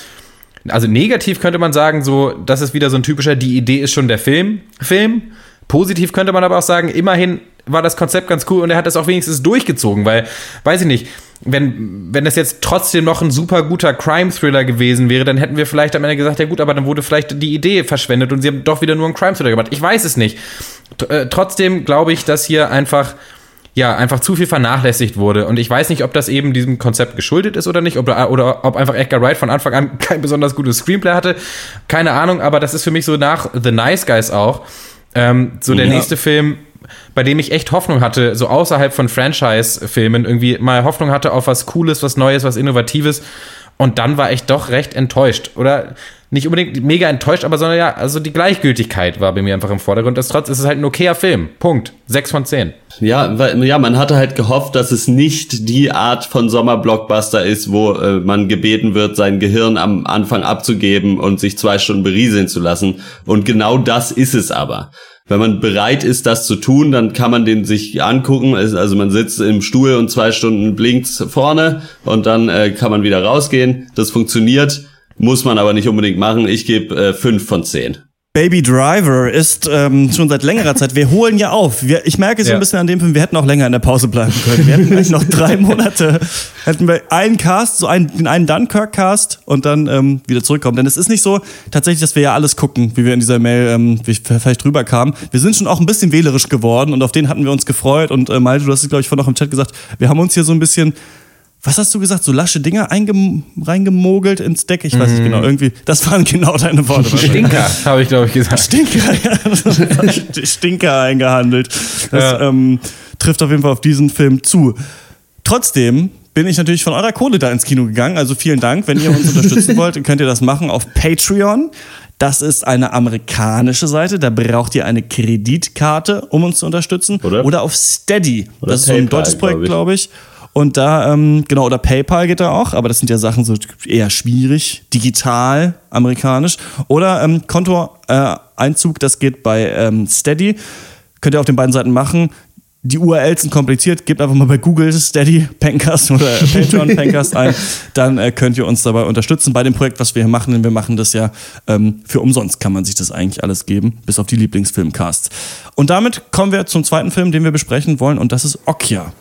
also negativ könnte man sagen, so, das ist wieder so ein typischer, die Idee ist schon der Film, Film. Positiv könnte man aber auch sagen, immerhin war das Konzept ganz cool und er hat das auch wenigstens durchgezogen, weil, weiß ich nicht, wenn, wenn das jetzt trotzdem noch ein super guter Crime-Thriller gewesen wäre, dann hätten wir vielleicht am Ende gesagt, ja gut, aber dann wurde vielleicht die Idee verschwendet und sie haben doch wieder nur einen Crime-Thriller gemacht. Ich weiß es nicht. T äh, trotzdem glaube ich, dass hier einfach ja, einfach zu viel vernachlässigt wurde. Und ich weiß nicht, ob das eben diesem Konzept geschuldet ist oder nicht, oder, oder ob einfach Edgar Wright von Anfang an kein besonders gutes Screenplay hatte. Keine Ahnung, aber das ist für mich so nach The Nice Guys auch. Ähm, so der Ja. nächste Film, bei dem ich echt Hoffnung hatte, so außerhalb von Franchise-Filmen, irgendwie mal Hoffnung hatte auf was Cooles, was Neues, was Innovatives. Und dann war ich doch recht enttäuscht. Oder nicht unbedingt mega enttäuscht, aber sondern ja, also die Gleichgültigkeit war bei mir einfach im Vordergrund. Das trotz, es ist halt ein okayer Film. Punkt. Sechs von zehn. Ja, weil, ja, man hatte halt gehofft, dass es nicht die Art von Sommerblockbuster ist, wo äh, man gebeten wird, sein Gehirn am Anfang abzugeben und sich zwei Stunden berieseln zu lassen. Und genau das ist es aber. Wenn man bereit ist, das zu tun, dann kann man den sich angucken. Es- Also man sitzt im Stuhl und zwei Stunden blinkt's vorne und dann äh, kann man wieder rausgehen. Das funktioniert, muss man aber nicht unbedingt machen. Ich gebe äh, fünf von zehn. Baby Driver ist ähm, schon seit längerer Zeit. Wir holen ja auf. Wir, ich merke so Ja. ein bisschen an dem Film, wir hätten auch länger in der Pause bleiben können. Wir hätten gleich noch drei Monate, hätten wir einen Cast, so einen, den einen Dunkirk-Cast und dann ähm, wieder zurückkommen. Denn es ist nicht so tatsächlich, dass wir ja alles gucken, wie wir in dieser Mail ähm, wie vielleicht drüber kamen. Wir sind schon auch ein bisschen wählerisch geworden und auf den hatten wir uns gefreut. Und äh, Malte, du hast es, glaube ich, vorhin noch im Chat gesagt, wir haben uns hier so ein bisschen was hast du gesagt? So lasche Dinger eingem reingemogelt ins Deck? Ich weiß nicht genau. Irgendwie, das waren genau deine Worte. Stinker, habe ich, glaube ich, gesagt. Stinker, ja. Stinker eingehandelt. Das Ja. ähm, trifft auf jeden Fall auf diesen Film zu. Trotzdem bin ich natürlich von eurer Kohle da ins Kino gegangen. Also vielen Dank. Wenn ihr uns unterstützen wollt, könnt ihr das machen auf Patreon. Das ist eine amerikanische Seite. Da braucht ihr eine Kreditkarte, um uns zu unterstützen. Oder? auf Steady. Oder das ist so ein deutsches Projekt, glaub ich. glaube ich. Und da, ähm, genau, oder PayPal geht da auch, aber das sind ja Sachen so eher schwierig, digital, amerikanisch. Oder ähm, Kontoeinzug, das geht bei ähm, Steady. Könnt ihr auf den beiden Seiten machen. Die URLs sind kompliziert. Gebt einfach mal bei Google Steady Pencast oder Patreon Pencast ein. Dann äh, könnt ihr uns dabei unterstützen bei dem Projekt, was wir hier machen. Denn wir machen das ja ähm, für umsonst, kann man sich das eigentlich alles geben, bis auf die Lieblingsfilmcasts. Und damit kommen wir zum zweiten Film, den wir besprechen wollen, und das ist Okja.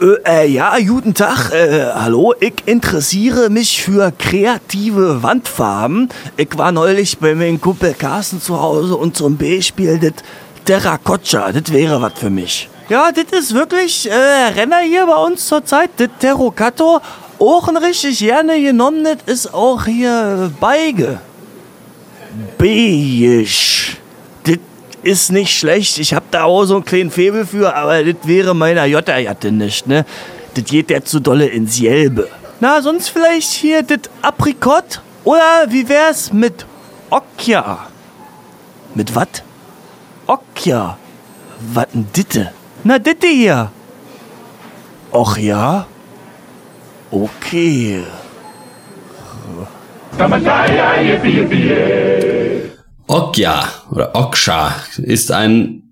Äh, äh, ja, guten Tag. Äh, hallo, ich interessiere mich für kreative Wandfarben. Ich war neulich bei meinem Kumpel Carsten zu Hause und zum Beispiel das Terracotta, das wäre was für mich. Ja, das ist wirklich äh, Renner hier bei uns zurzeit. Das Terracotta, auch ein richtig gerne genommenes ist auch hier Beige. Beige. Ist nicht schlecht. Ich hab da auch so einen kleinen Febel für, aber das wäre meiner Jotterjatte nicht, ne? Das geht ja zu dolle ins Gelbe. Na, sonst vielleicht hier das Aprikot? Oder wie wär's mit Okja? Mit wat? Okja. Wat denn ditte? Na, ditte hier. Och ja? Okay. Okja oder Oksha ist ein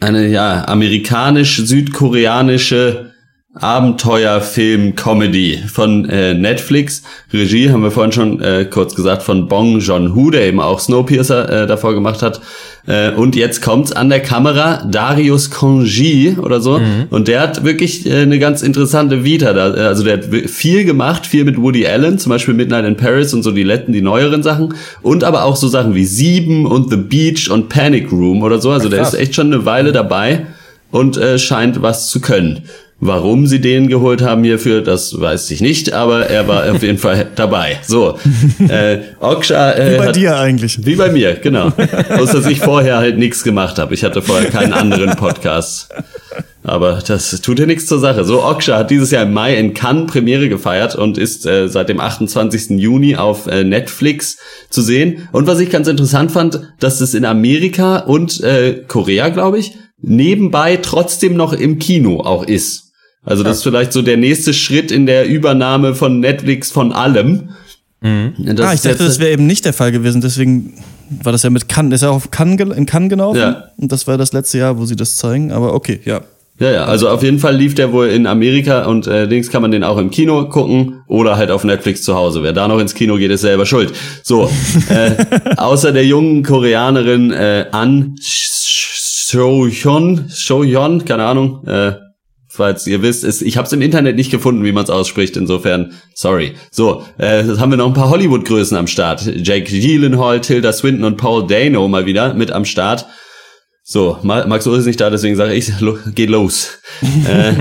eine ja amerikanisch-südkoreanische Abenteuerfilm-Comedy von äh, Netflix. Regie haben wir vorhin schon äh, kurz gesagt von Bong Joon-ho, der eben auch Snowpiercer äh, davor gemacht hat. Äh, und jetzt kommt's an der Kamera Darius Konji oder so. Und der hat wirklich äh, eine ganz interessante Vita. Da. Äh, Also der hat viel gemacht, viel mit Woody Allen, zum Beispiel Midnight in Paris und so die letzten, die neueren Sachen. Und aber auch so Sachen wie Sieben und The Beach und Panic Room oder so. Also der krass. ist echt schon eine Weile dabei und äh, scheint was zu können. Warum sie den geholt haben hierfür, das weiß ich nicht, aber er war auf jeden Fall dabei. So, äh, Oksha äh, Wie bei hat, dir eigentlich. wie bei mir, genau. Außer dass ich vorher halt nichts gemacht habe. Ich hatte vorher keinen anderen Podcast. Aber das tut ja nichts zur Sache. So, Oksha hat dieses Jahr im Mai in Cannes Premiere gefeiert und ist äh, seit dem 28. Juni auf äh, Netflix zu sehen. Und was ich ganz interessant fand, dass es in Amerika und äh, Korea, glaube ich, nebenbei trotzdem noch im Kino auch ist. Also das ist vielleicht so der nächste Schritt in der Übernahme von Netflix von allem. Das ah, ich dachte, jetzt- das wäre eben nicht der Fall gewesen, deswegen war das ja mit Cannes, ist ja auch auf Cannes, in Cannes gelaufen. Ja. Und das war das letzte Jahr, wo sie das zeigen, aber okay, ja. Ja, ja, also auf jeden Fall lief der wohl in Amerika und äh, links kann man den auch im Kino gucken oder halt auf Netflix zu Hause. Wer da noch ins Kino geht, ist selber schuld. So, äh, außer der jungen Koreanerin äh, An Seo-hyun, Seo-hyun, keine Ahnung, äh, falls ihr wisst, ist, ich habe es im Internet nicht gefunden, wie man es ausspricht, insofern sorry. So, äh, jetzt haben wir noch ein paar Hollywood-Größen am Start. Jake Gyllenhaal, Tilda Swinton und Paul Dano mal wieder mit am Start. So, Ma- Max Ur ist nicht da, deswegen sage ich, lo geht los. äh,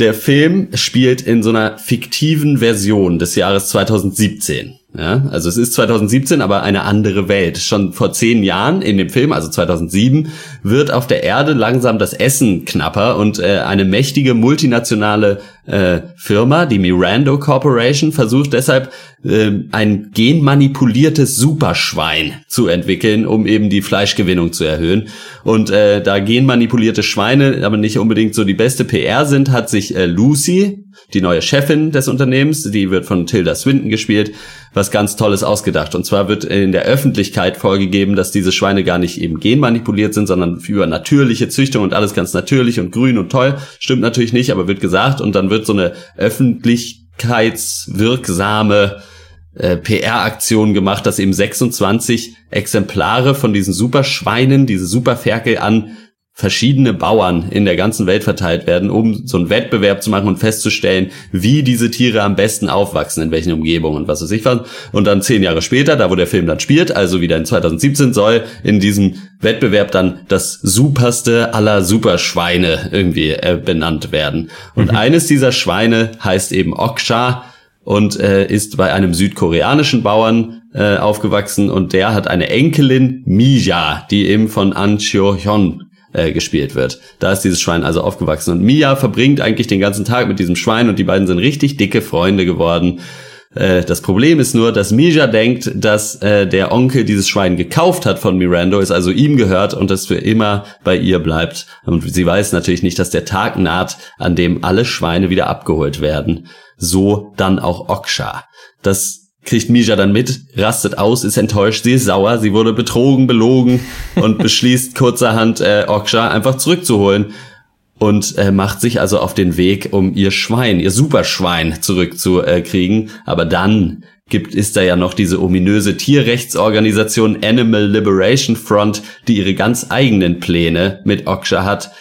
der Film spielt in so einer fiktiven Version des Jahres 2017. Ja, also es ist 2017, aber eine andere Welt. Schon vor zehn Jahren in dem Film, also 2007, wird auf der Erde langsam das Essen knapper und äh, eine mächtige multinationale äh, Firma, die Mirando Corporation, versucht deshalb äh, ein genmanipuliertes Superschwein zu entwickeln, um eben die Fleischgewinnung zu erhöhen. Und äh, da genmanipulierte Schweine aber nicht unbedingt so die beste PR sind, hat sich äh, Lucy, die neue Chefin des Unternehmens, die wird von Tilda Swinton gespielt, was ganz Tolles ausgedacht. Und zwar wird in der Öffentlichkeit vorgegeben, dass diese Schweine gar nicht eben genmanipuliert sind, sondern über natürliche Züchtung und alles ganz natürlich und grün und toll. Stimmt natürlich nicht, aber wird gesagt. Und dann wird so eine öffentlichkeitswirksame äh, PR-Aktion gemacht, dass eben 26 Exemplare von diesen Superschweinen, diese Superferkel an verschiedene Bauern in der ganzen Welt verteilt werden, um so einen Wettbewerb zu machen und festzustellen, wie diese Tiere am besten aufwachsen, in welchen Umgebungen und was weiß ich was. Und dann zehn Jahre später, da wo der Film dann spielt, also wieder in 2017, soll in diesem Wettbewerb dann das superste aller Superschweine irgendwie äh, benannt werden. Und eines dieser Schweine heißt eben Oksha und äh, ist bei einem südkoreanischen Bauern äh, aufgewachsen und der hat eine Enkelin Mija, die eben von An Cheo-hyun äh, gespielt wird. Da ist dieses Schwein also aufgewachsen und Mia verbringt eigentlich den ganzen Tag mit diesem Schwein und die beiden sind richtig dicke Freunde geworden. Äh, Das Problem ist nur, dass Mija denkt, dass äh, der Onkel dieses Schwein gekauft hat von Mirando, es also ihm gehört und es für immer bei ihr bleibt. Und sie weiß natürlich nicht, dass der Tag naht, an dem alle Schweine wieder abgeholt werden. So dann auch Oksha. Das kriegt Mija dann mit, rastet aus, ist enttäuscht, sie ist sauer, sie wurde betrogen, belogen und beschließt kurzerhand äh, Oksha einfach zurückzuholen und äh, macht sich also auf den Weg, um ihr Schwein, ihr Superschwein zurückzukriegen. Aber dann gibt ist da ja noch diese ominöse Tierrechtsorganisation Animal Liberation Front, die ihre ganz eigenen Pläne mit Oksha hat.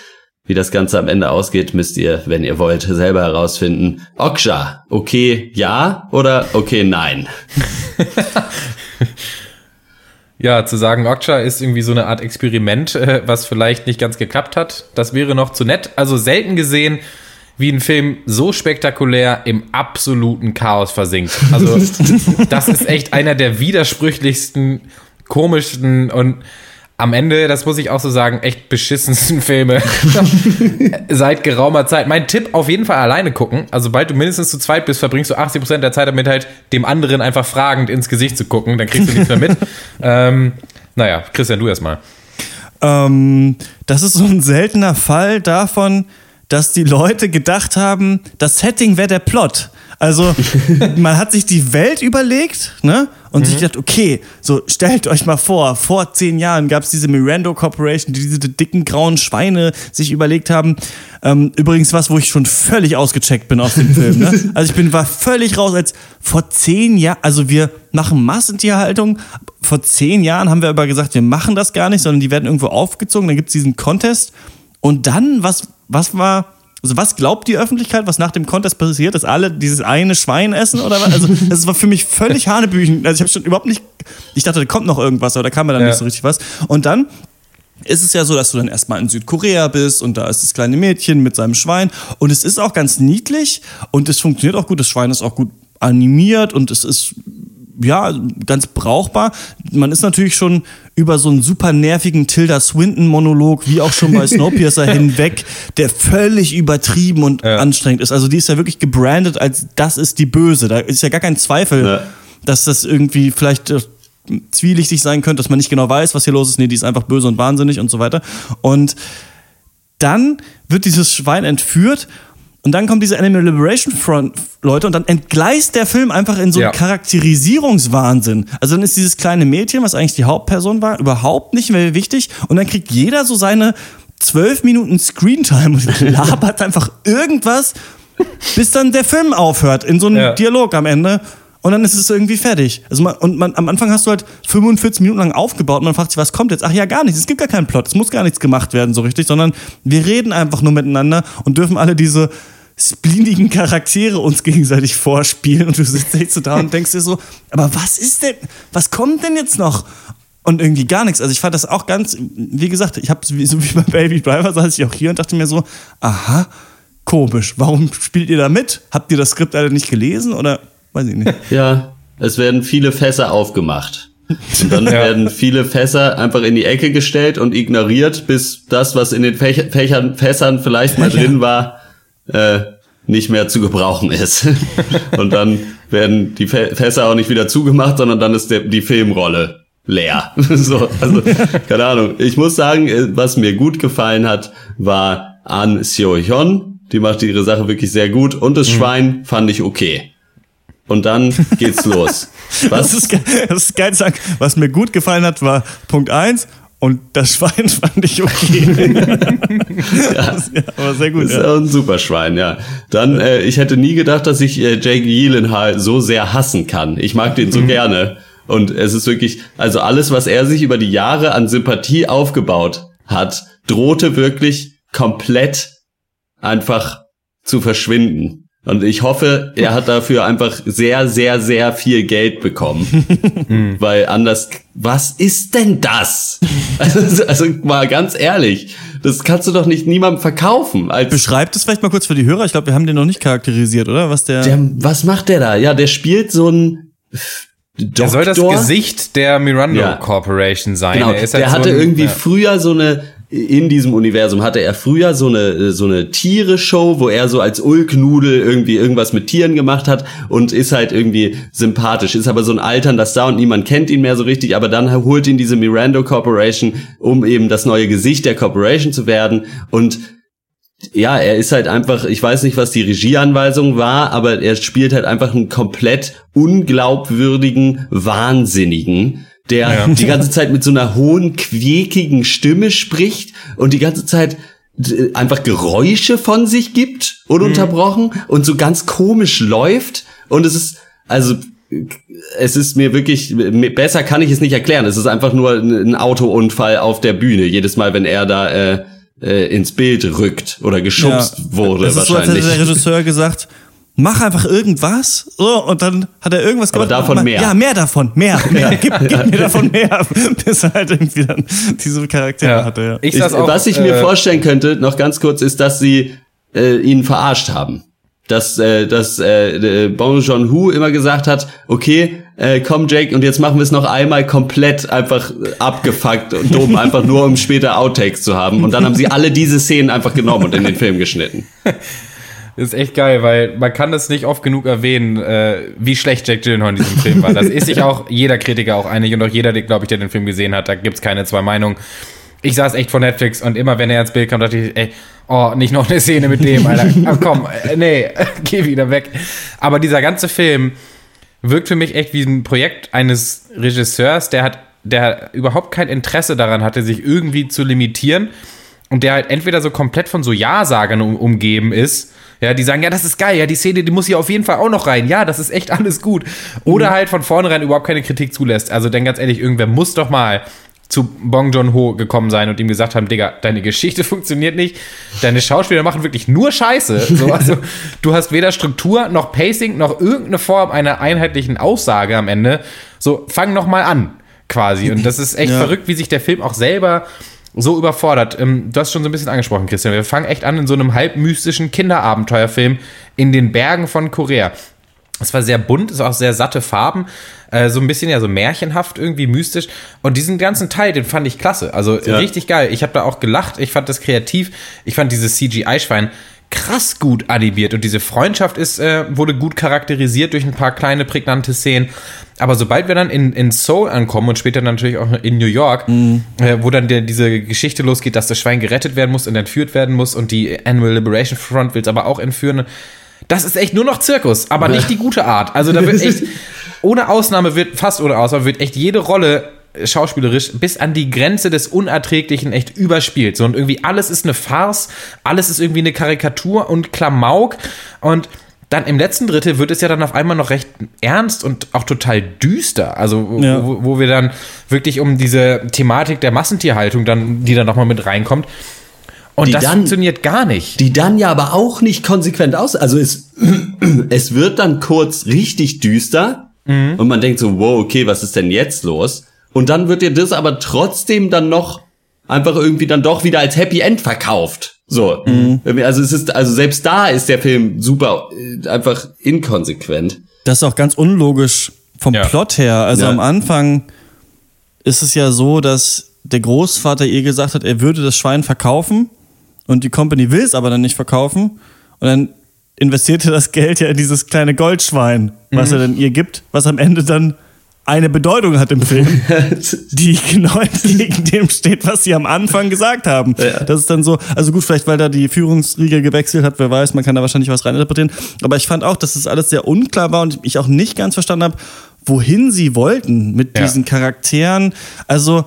Wie das Ganze am Ende ausgeht, müsst ihr, wenn ihr wollt, selber herausfinden. Oksha, okay, ja oder okay, nein? Ja, zu sagen, Okja ist irgendwie so eine Art Experiment, äh, was vielleicht nicht ganz geklappt hat. Das wäre noch zu nett. Also selten gesehen, wie ein Film so spektakulär im absoluten Chaos versinkt. Also das ist echt einer der widersprüchlichsten, komischsten und am Ende, das muss ich auch so sagen, echt beschissensten Filme seit geraumer Zeit. Mein Tipp, auf jeden Fall alleine gucken. Also sobald du mindestens zu zweit bist, verbringst du 80% der Zeit damit halt, dem anderen einfach fragend ins Gesicht zu gucken. Dann kriegst du nichts mehr mit. ähm, naja, Christian, du erstmal. Ähm, das ist so ein seltener Fall davon, dass die Leute gedacht haben, das Setting wäre der Plot. Also man hat sich die Welt überlegt, ne? Und sich gedacht, okay, so stellt euch mal vor, vor zehn Jahren gab es diese Mirando Corporation, die diese dicken grauen Schweine sich überlegt haben. Ähm, übrigens was, wo ich schon völlig ausgecheckt bin aus dem Film. Ne? Also ich bin war völlig raus, als vor zehn Jahren, also wir machen Massentierhaltung. Vor zehn Jahren haben wir aber gesagt, wir machen das gar nicht, sondern die werden irgendwo aufgezogen. Dann gibt es diesen Contest. Und dann, was, was war, also was glaubt die Öffentlichkeit, was nach dem Contest passiert, dass alle dieses eine Schwein essen oder was? Also das war für mich völlig Hanebüchen. Also ich habe schon überhaupt nicht, ich dachte, da kommt noch irgendwas, aber da kam mir dann Ja. nicht so richtig was. Und dann ist es ja so, dass du dann erstmal in Südkorea bist und da ist das kleine Mädchen mit seinem Schwein und es ist auch ganz niedlich und es funktioniert auch gut. Das Schwein ist auch gut animiert und es ist ja, ganz brauchbar. Man ist natürlich schon über so einen super nervigen Tilda Swinton-Monolog, wie auch schon bei Snowpiercer hinweg, der völlig übertrieben und Ja. anstrengend ist. Also die ist ja wirklich gebrandet als das ist die Böse. Da ist ja gar kein Zweifel, Ja. dass das irgendwie vielleicht äh, zwielichtig sein könnte, dass man nicht genau weiß, was hier los ist. Nee, die ist einfach böse und wahnsinnig und so weiter. Und dann wird dieses Schwein entführt und dann kommt diese Animal Liberation Front Leute und dann entgleist der Film einfach in so einen Ja. Charakterisierungswahnsinn. Also dann ist dieses kleine Mädchen, was eigentlich die Hauptperson war, überhaupt nicht mehr wichtig und dann kriegt jeder so seine zwölf Minuten Screentime und labert einfach irgendwas, bis dann der Film aufhört in so einem Ja. Dialog am Ende. Und dann ist es irgendwie fertig. Also man, und man, am Anfang hast du halt 45 Minuten lang aufgebaut und man fragt sich, was kommt jetzt? Ach ja, gar nichts. Es gibt gar keinen Plot. Es muss gar nichts gemacht werden so richtig, sondern wir reden einfach nur miteinander und dürfen alle diese spleenigen Charaktere uns gegenseitig vorspielen und du sitzt da und denkst dir so, aber was ist denn, was kommt denn jetzt noch? Und irgendwie gar nichts. Also ich fand das auch ganz, wie gesagt, ich habe so wie bei Baby Driver saß ich auch hier und dachte mir so, aha, komisch. Warum spielt ihr da mit? Habt ihr das Skript alle nicht gelesen oder weiß ich nicht? Ja, es werden viele Fässer aufgemacht. Und dann werden viele Fässer einfach in die Ecke gestellt und ignoriert, bis das, was in den Fäch Fächern, Fässern vielleicht mal drin war, äh, nicht mehr zu gebrauchen ist. und dann werden die Fä Fässer auch nicht wieder zugemacht, sondern dann ist der, die Filmrolle leer. so, also, keine Ahnung. Ich muss sagen, äh, was mir gut gefallen hat, war An Seo Hyun. Die macht ihre Sache wirklich sehr gut. Und das Schwein fand ich okay. Und dann geht's los. Das Was? ist, ge- das ist geil zu sagen. Was mir gut gefallen hat, war Punkt 1 und das Schwein fand ich okay. Das- ja, aber sehr gut. ist Ja. auch ein super Schwein, ja. Dann, äh, ich hätte nie gedacht, dass ich äh, Jake Gyllenhaal so sehr hassen kann. Ich mag den so Mhm. gerne. Und es ist wirklich, also alles, was er sich über die Jahre an Sympathie aufgebaut hat, drohte wirklich komplett einfach zu verschwinden. Und ich hoffe, er hat dafür einfach sehr, sehr, sehr viel Geld bekommen. Weil anders, was ist denn das? Also, also mal ganz ehrlich, das kannst du doch nicht niemandem verkaufen. Als Beschreibt es vielleicht mal kurz für die Hörer. Ich glaube, wir haben den noch nicht charakterisiert, oder? Was der. der, was macht der da? Ja, der spielt so ein Doktor. Der soll das Gesicht der Miranda Ja. Corporation sein. Genau, Er ist halt der so hatte ein- irgendwie ja. früher so eine in diesem Universum hatte er früher so eine so eine Tiere-Show, wo er so als Ulknudel irgendwie irgendwas mit Tieren gemacht hat und ist halt irgendwie sympathisch, ist aber so ein alternder Star und niemand kennt ihn mehr so richtig, aber dann holt ihn diese Miranda Corporation, um eben das neue Gesicht der Corporation zu werden und ja, er ist halt einfach, ich weiß nicht, was die Regieanweisung war, aber er spielt halt einfach einen komplett unglaubwürdigen Wahnsinnigen, der Ja. die ganze Zeit mit so einer hohen, quäkigen Stimme spricht und die ganze Zeit d- einfach Geräusche von sich gibt, ununterbrochen und so ganz komisch läuft und es ist, also es ist mir wirklich, besser kann ich es nicht erklären. Es ist einfach nur ein Autounfall auf der Bühne, jedes Mal, wenn er da äh, äh, ins Bild rückt oder geschubst wurde es ist so, als wahrscheinlich. hätte der Regisseur gesagt, mach einfach irgendwas. So, und dann hat er irgendwas Aber gemacht. davon Mach- mehr. Ja, mehr davon, mehr, mehr. Gib, gib mir davon mehr. Bis er halt irgendwie dann diese Charaktere Ja. hatte, ja. Ich Ich, auch, was ich mir äh, vorstellen könnte, noch ganz kurz, ist, dass sie äh, ihn verarscht haben. Dass, äh, dass äh, äh, Bong Joon-ho immer gesagt hat, okay, äh, komm Jake, und jetzt machen wir es noch einmal komplett einfach äh, abgefuckt und dumm, einfach nur um später Outtakes zu haben. Und dann haben sie alle diese Szenen einfach genommen und in den Film geschnitten. Ist echt geil, weil man kann das nicht oft genug erwähnen, äh, wie schlecht Jack Gyllenhaal in diesem Film war. Das ist sich auch jeder Kritiker auch einig und auch jeder, glaube ich, der den Film gesehen hat, da gibt's keine zwei Meinungen. Ich saß echt vor Netflix und immer, wenn er ins Bild kam, dachte ich, ey, oh, nicht noch eine Szene mit dem, Alter. Ach, komm, äh, nee, geh wieder weg. Aber dieser ganze Film wirkt für mich echt wie ein Projekt eines Regisseurs, der hat, der überhaupt kein Interesse daran hatte, sich irgendwie zu limitieren und der halt entweder so komplett von so Ja-Sagern um, umgeben ist, ja, die sagen, ja, das ist geil, ja, die Szene, die muss hier auf jeden Fall auch noch rein, ja, das ist echt alles gut. Oder halt von vornherein überhaupt keine Kritik zulässt. Also, denn ganz ehrlich, irgendwer muss doch mal zu Bong Joon-ho gekommen sein und ihm gesagt haben, Digga, deine Geschichte funktioniert nicht, deine Schauspieler machen wirklich nur Scheiße. So, also, du hast weder Struktur, noch Pacing, noch irgendeine Form einer einheitlichen Aussage am Ende. So, fang noch mal an, quasi. Und das ist echt Ja. verrückt, wie sich der Film auch selber so überfordert. Ähm, du hast schon so ein bisschen angesprochen, Christian. Wir fangen echt an in so einem halb mystischen Kinderabenteuerfilm in den Bergen von Korea. Es war sehr bunt, es war auch sehr satte Farben, äh, so ein bisschen ja so märchenhaft, irgendwie mystisch. Und diesen ganzen Teil, den fand ich klasse. Also Ja. richtig geil. Ich habe da auch gelacht, ich fand das kreativ, ich fand dieses CGI-Schwein krass gut animiert und diese Freundschaft ist, äh, wurde gut charakterisiert durch ein paar kleine prägnante Szenen. Aber sobald wir dann in, in Seoul ankommen und später natürlich auch in New York, äh, wo dann der, diese Geschichte losgeht, dass das Schwein gerettet werden muss und entführt werden muss und die Annual Liberation Front will es aber auch entführen. Das ist echt nur noch Zirkus, aber nicht die gute Art. Also da wird echt, ohne Ausnahme wird, fast ohne Ausnahme, wird echt jede Rolle schauspielerisch bis an die Grenze des Unerträglichen echt überspielt. So und irgendwie alles ist eine Farce, alles ist irgendwie eine Karikatur und Klamauk und dann im letzten Drittel wird es ja dann auf einmal noch recht ernst und auch total düster. Also, wo, Ja. wo, wir dann wirklich um diese Thematik der Massentierhaltung dann, die dann nochmal mit reinkommt. Und Die das dann- funktioniert gar nicht. Die dann ja aber auch nicht konsequent aus. Also es, es wird dann kurz richtig düster und man denkt so, wow, okay, was ist denn jetzt los? Und dann wird dir das aber trotzdem dann noch einfach irgendwie dann doch wieder als Happy End verkauft. So. Irgendwie, Also es ist, also selbst da ist der Film super, äh, einfach inkonsequent. Das ist auch ganz unlogisch vom Ja. Plot her. Also Ja. am Anfang ist es ja so, dass der Großvater ihr gesagt hat, er würde das Schwein verkaufen und die Company will es aber dann nicht verkaufen und dann investiert er das Geld ja in dieses kleine Goldschwein, was er dann ihr gibt, was am Ende dann eine Bedeutung hat im Film, die genau entgegen dem steht, was sie am Anfang gesagt haben. Das ist dann so, also gut, vielleicht weil da die Führungsriege gewechselt hat, wer weiß, man kann da wahrscheinlich was reininterpretieren. Aber ich fand auch, dass das alles sehr unklar war und ich auch nicht ganz verstanden habe, wohin sie wollten mit Ja. diesen Charakteren. Also,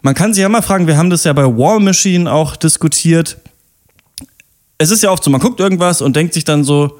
man kann sich ja mal fragen, wir haben das ja bei War Machine auch diskutiert. Es ist ja oft so, man guckt irgendwas und denkt sich dann so,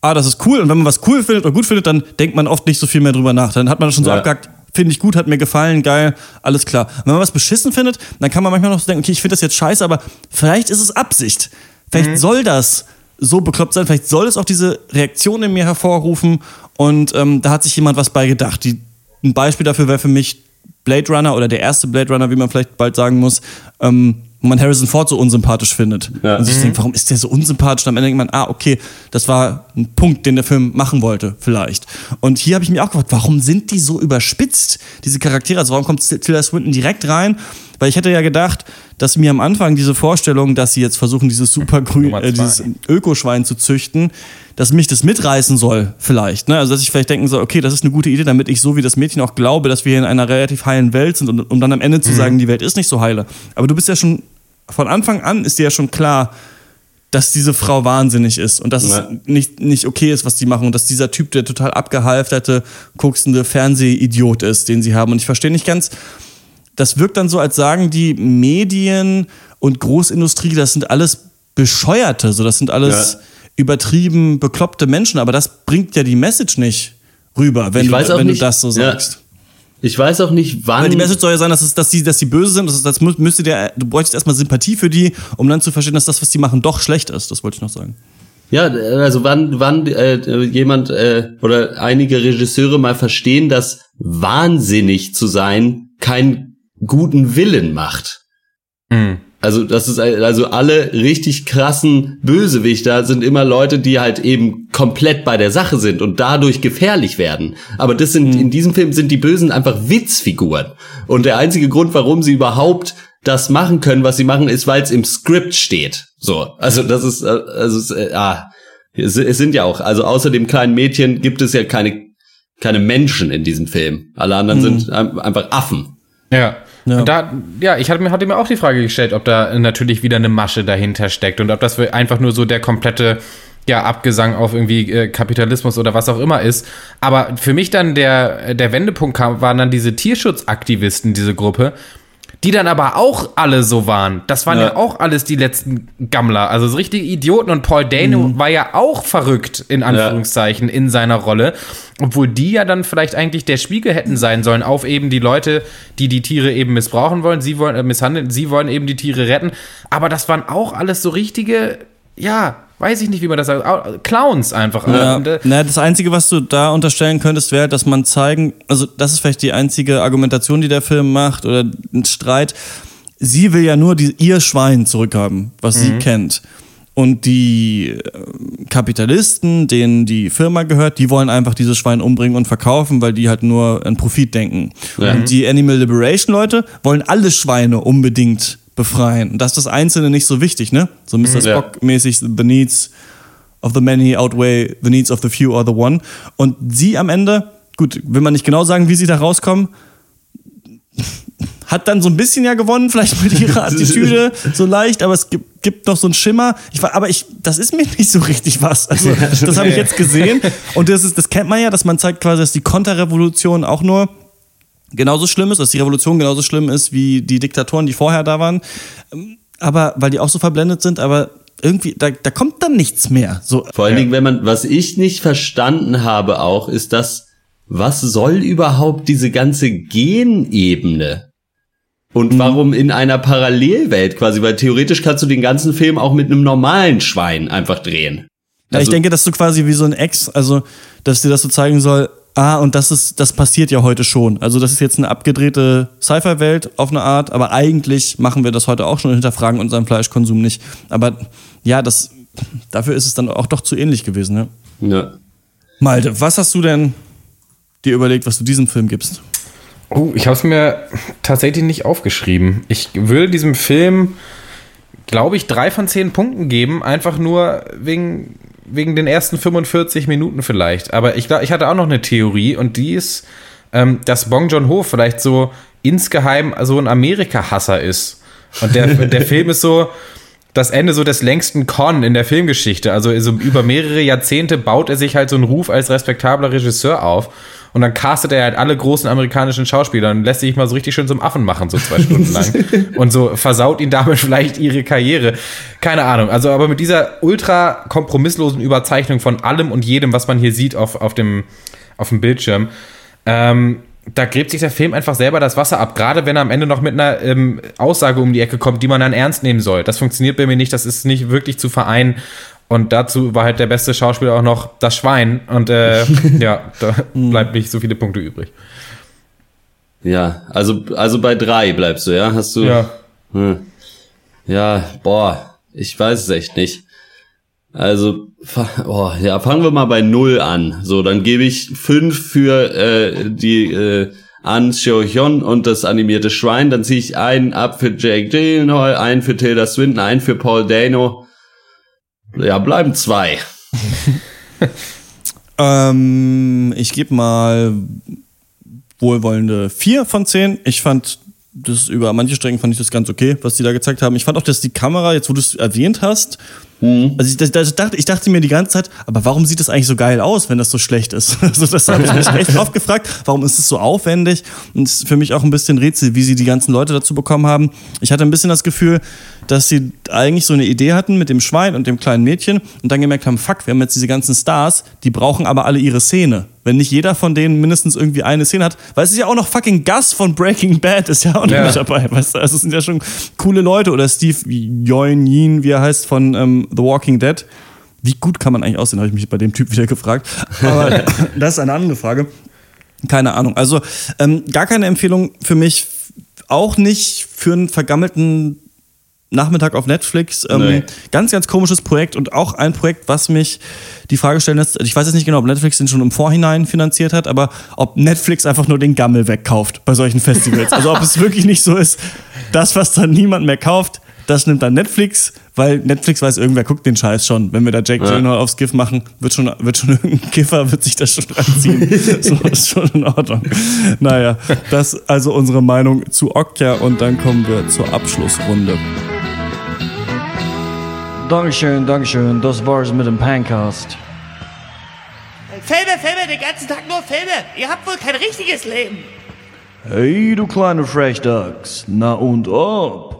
ah, das ist cool. Und wenn man was cool findet oder gut findet, dann denkt man oft nicht so viel mehr drüber nach. Dann hat man das schon so Ja. abgehakt, finde ich gut, hat mir gefallen, geil, alles klar. Wenn man was beschissen findet, dann kann man manchmal noch so denken, okay, ich finde das jetzt scheiße, aber vielleicht ist es Absicht. Vielleicht soll das so bekloppt sein, vielleicht soll es auch diese Reaktion in mir hervorrufen und ähm, da hat sich jemand was bei gedacht. Die, ein Beispiel dafür wäre für mich Blade Runner oder der erste Blade Runner, wie man vielleicht bald sagen muss, ähm, wo man Harrison Ford so unsympathisch findet. Ja. Und sich denkt, warum ist der so unsympathisch? Und am Ende denkt man, ah, okay, das war ein Punkt, den der Film machen wollte, vielleicht. Und hier habe ich mir auch gefragt, warum sind die so überspitzt, diese Charaktere? Also warum kommt Tilda Swinton direkt rein? Weil ich hätte ja gedacht, dass mir am Anfang diese Vorstellung, dass sie jetzt versuchen, dieses supergrün, äh, dieses Ökoschwein zu züchten, dass mich das mitreißen soll, vielleicht. Ne? Also, dass ich vielleicht denken soll, okay, das ist eine gute Idee, damit ich so wie das Mädchen auch glaube, dass wir hier in einer relativ heilen Welt sind, und, um dann am Ende zu sagen, die Welt ist nicht so heile. Aber du bist ja schon, von Anfang an ist dir ja schon klar, dass diese Frau wahnsinnig ist und dass Ja. es nicht, nicht okay ist, was die machen und dass dieser Typ der total abgehalfterte, koksende Fernsehidiot ist, den sie haben. Und ich verstehe nicht ganz, das wirkt dann so, als sagen die Medien und Großindustrie, das sind alles Bescheuerte, so das sind alles Ja. übertrieben bekloppte Menschen, aber das bringt ja die Message nicht rüber, wenn, Ich du, wenn nicht, du das so ja. sagst. Ich weiß auch nicht, wann. Weil die Message soll ja sein, dass, es, dass, die, dass die böse sind. Das, ist, das mü- müsste der, du bräuchtest erstmal Sympathie für die, um dann zu verstehen, dass das, was die machen, doch schlecht ist. Das wollte ich noch sagen. Ja, also wann, wann äh, jemand äh, oder einige Regisseure mal verstehen, dass wahnsinnig zu sein keinen guten Willen macht. Hm. Also das ist also alle richtig krassen Bösewichter sind immer Leute, die halt eben komplett bei der Sache sind und dadurch gefährlich werden. Aber das sind in diesem Film sind die Bösen einfach Witzfiguren und der einzige Grund, warum sie überhaupt das machen können, was sie machen, ist, weil es im Skript steht. So, also das ist äh, also es, äh, ah, es, es sind ja auch also außer dem kleinen Mädchen gibt es ja keine keine Menschen in diesem Film. Alle anderen sind ein- einfach Affen. Ja. Ja. Und da, ja, ich hatte mir, hatte mir auch die Frage gestellt, ob da natürlich wieder eine Masche dahinter steckt und ob das einfach nur so der komplette ja, Abgesang auf irgendwie äh, Kapitalismus oder was auch immer ist. Aber für mich dann der, der Wendepunkt kam, waren dann diese Tierschutzaktivisten, diese Gruppe, die dann aber auch alle so waren. Das waren ja, Ja. auch alles die letzten Gammler, also so richtige Idioten. Und Paul Dano war ja auch verrückt, in Anführungszeichen, in seiner Rolle. Obwohl die ja dann vielleicht eigentlich der Spiegel hätten sein sollen auf eben die Leute, die die Tiere eben missbrauchen wollen. Sie wollen äh, misshandeln, sie wollen eben die Tiere retten. Aber das waren auch alles so richtige, ja, weiß ich nicht, wie man das sagt, Clowns einfach. Ja, Und, äh, na, das Einzige, was du da unterstellen könntest, wäre, dass man zeigen, also das ist vielleicht die einzige Argumentation, die der Film macht oder ein Streit. Sie will ja nur die, ihr Schwein zurückhaben, was sie kennt. Und die äh, Kapitalisten, denen die Firma gehört, die wollen einfach dieses Schwein umbringen und verkaufen, weil die halt nur an Profit denken. Und die Animal Liberation Leute wollen alle Schweine unbedingt befreien. Und das ist das Einzelne nicht so wichtig, ne? So Mr. Ja. Spock-mäßig, the needs of the many outweigh the needs of the few or the one. Und sie am Ende, gut, will man nicht genau sagen, wie sie da rauskommen, hat dann so ein bisschen ja gewonnen, vielleicht mit ihrer Attitüde so leicht, aber es gibt, gibt noch so einen Schimmer. Ich war, aber ich, das ist mir nicht so richtig was. Also, das habe ich jetzt gesehen. Und das ist, das kennt man ja, dass man zeigt quasi, dass die Konterrevolution auch nur genauso schlimm ist, dass die Revolution genauso schlimm ist wie die Diktatoren, die vorher da waren. Ähm, Aber, weil die auch so verblendet sind, aber irgendwie, da, da kommt dann nichts mehr. So, Vor allen Dingen, wenn man, was ich nicht verstanden habe auch, ist das, was soll überhaupt diese ganze Genebene? Und warum in einer Parallelwelt quasi? Weil theoretisch kannst du den ganzen Film auch mit einem normalen Schwein einfach drehen. Ja, ich Also- denke, dass du quasi wie so ein Ex, also dass dir das so zeigen soll, ah, und das ist, das passiert ja heute schon. Also das ist jetzt eine abgedrehte Sci-Fi-Welt auf eine Art, aber eigentlich machen wir das heute auch schon und hinterfragen unseren Fleischkonsum nicht. Aber ja, das, dafür ist es dann auch doch zu ähnlich gewesen, ne? Ja. Malte, was hast du denn dir überlegt, was du diesem Film gibst? Oh, ich habe es mir tatsächlich nicht aufgeschrieben. Ich würde diesem Film, glaube ich, drei von zehn Punkten geben, einfach nur wegen, wegen den ersten 45 Minuten vielleicht. Aber ich, ich hatte auch noch eine Theorie und die ist, ähm, dass Bong Joon-ho vielleicht so insgeheim so ein Amerika-Hasser ist. Und der, der Film ist so das Ende so des längsten Con in der Filmgeschichte. Also so über mehrere Jahrzehnte baut er sich halt so einen Ruf als respektabler Regisseur auf. Und dann castet er halt alle großen amerikanischen Schauspieler und lässt sich mal so richtig schön zum Affen machen, so zwei Stunden lang. Und so versaut ihn damit vielleicht ihre Karriere. Keine Ahnung. Also, aber mit dieser ultra kompromisslosen Überzeichnung von allem und jedem, was man hier sieht auf, auf, dem, auf dem Bildschirm, ähm, da gräbt sich der Film einfach selber das Wasser ab, gerade wenn er am Ende noch mit einer ähm, Aussage um die Ecke kommt, die man dann ernst nehmen soll. Das funktioniert bei mir nicht, das ist nicht wirklich zu vereinen. Und dazu war halt der beste Schauspieler auch noch das Schwein. Und äh, ja, da bleibt nicht so viele Punkte übrig. Ja, also, also bei drei bleibst du, ja? Hast du. Ja. Hm. Ja, boah, ich weiß es echt nicht. Also, oh, ja, fangen wir mal bei null an. So, dann gebe ich fünf für äh, die äh, An Seo-hyun und das animierte Schwein. Dann ziehe ich einen ab für Jake Gyllenhaal, einen für Tilda Swinton, einen für Paul Dano. Ja, bleiben zwei. Ähm, ich gebe mal wohlwollende 4 von 10. Ich fand das über manche Strecken fand ich das ganz okay, was die da gezeigt haben. Ich fand auch, dass die Kamera, jetzt wo du es erwähnt hast, also ich, das, das dachte, ich dachte mir die ganze Zeit, aber warum sieht das eigentlich so geil aus, wenn das so schlecht ist? Also das habe ich mich echt oft gefragt, warum ist es so aufwendig? Und es ist für mich auch ein bisschen Rätsel, wie sie die ganzen Leute dazu bekommen haben. Ich hatte ein bisschen das Gefühl, dass sie eigentlich so eine Idee hatten mit dem Schwein und dem kleinen Mädchen und dann gemerkt haben, fuck, wir haben jetzt diese ganzen Stars, die brauchen aber alle ihre Szene. Wenn nicht jeder von denen mindestens irgendwie eine Szene hat, weil es ist ja auch noch fucking Gus von Breaking Bad ist ja auch noch Ja. nicht dabei, weißt du? Also es sind ja schon coole Leute oder Steve Yeun Yin, wie er heißt, von ähm, The Walking Dead. Wie gut kann man eigentlich aussehen, habe ich mich bei dem Typ wieder gefragt. Aber das ist eine andere Frage. Keine Ahnung. Also ähm, gar keine Empfehlung für mich, auch nicht für einen vergammelten Nachmittag auf Netflix. Ähm, Nee. Ganz, ganz komisches Projekt und auch ein Projekt, was mich die Frage stellen lässt. Ich weiß jetzt nicht genau, ob Netflix den schon im Vorhinein finanziert hat, aber ob Netflix einfach nur den Gammel wegkauft bei solchen Festivals. Also ob es wirklich nicht so ist, das, was dann niemand mehr kauft, das nimmt dann Netflix, weil Netflix weiß, irgendwer guckt den Scheiß schon. Wenn wir da Jack Gyllenhaal aufs GIF machen, wird schon, wird schon irgendein Kiffer, wird sich das schon reinziehen. so ist schon in Ordnung. Naja, das ist also unsere Meinung zu Okja und dann kommen wir zur Abschlussrunde. Dankeschön, Dankeschön. Das war's mit dem Pancast. Filme, Filme, den ganzen Tag nur Filme. Ihr habt wohl kein richtiges Leben. Hey, du kleine Frechdachs. Na und ob?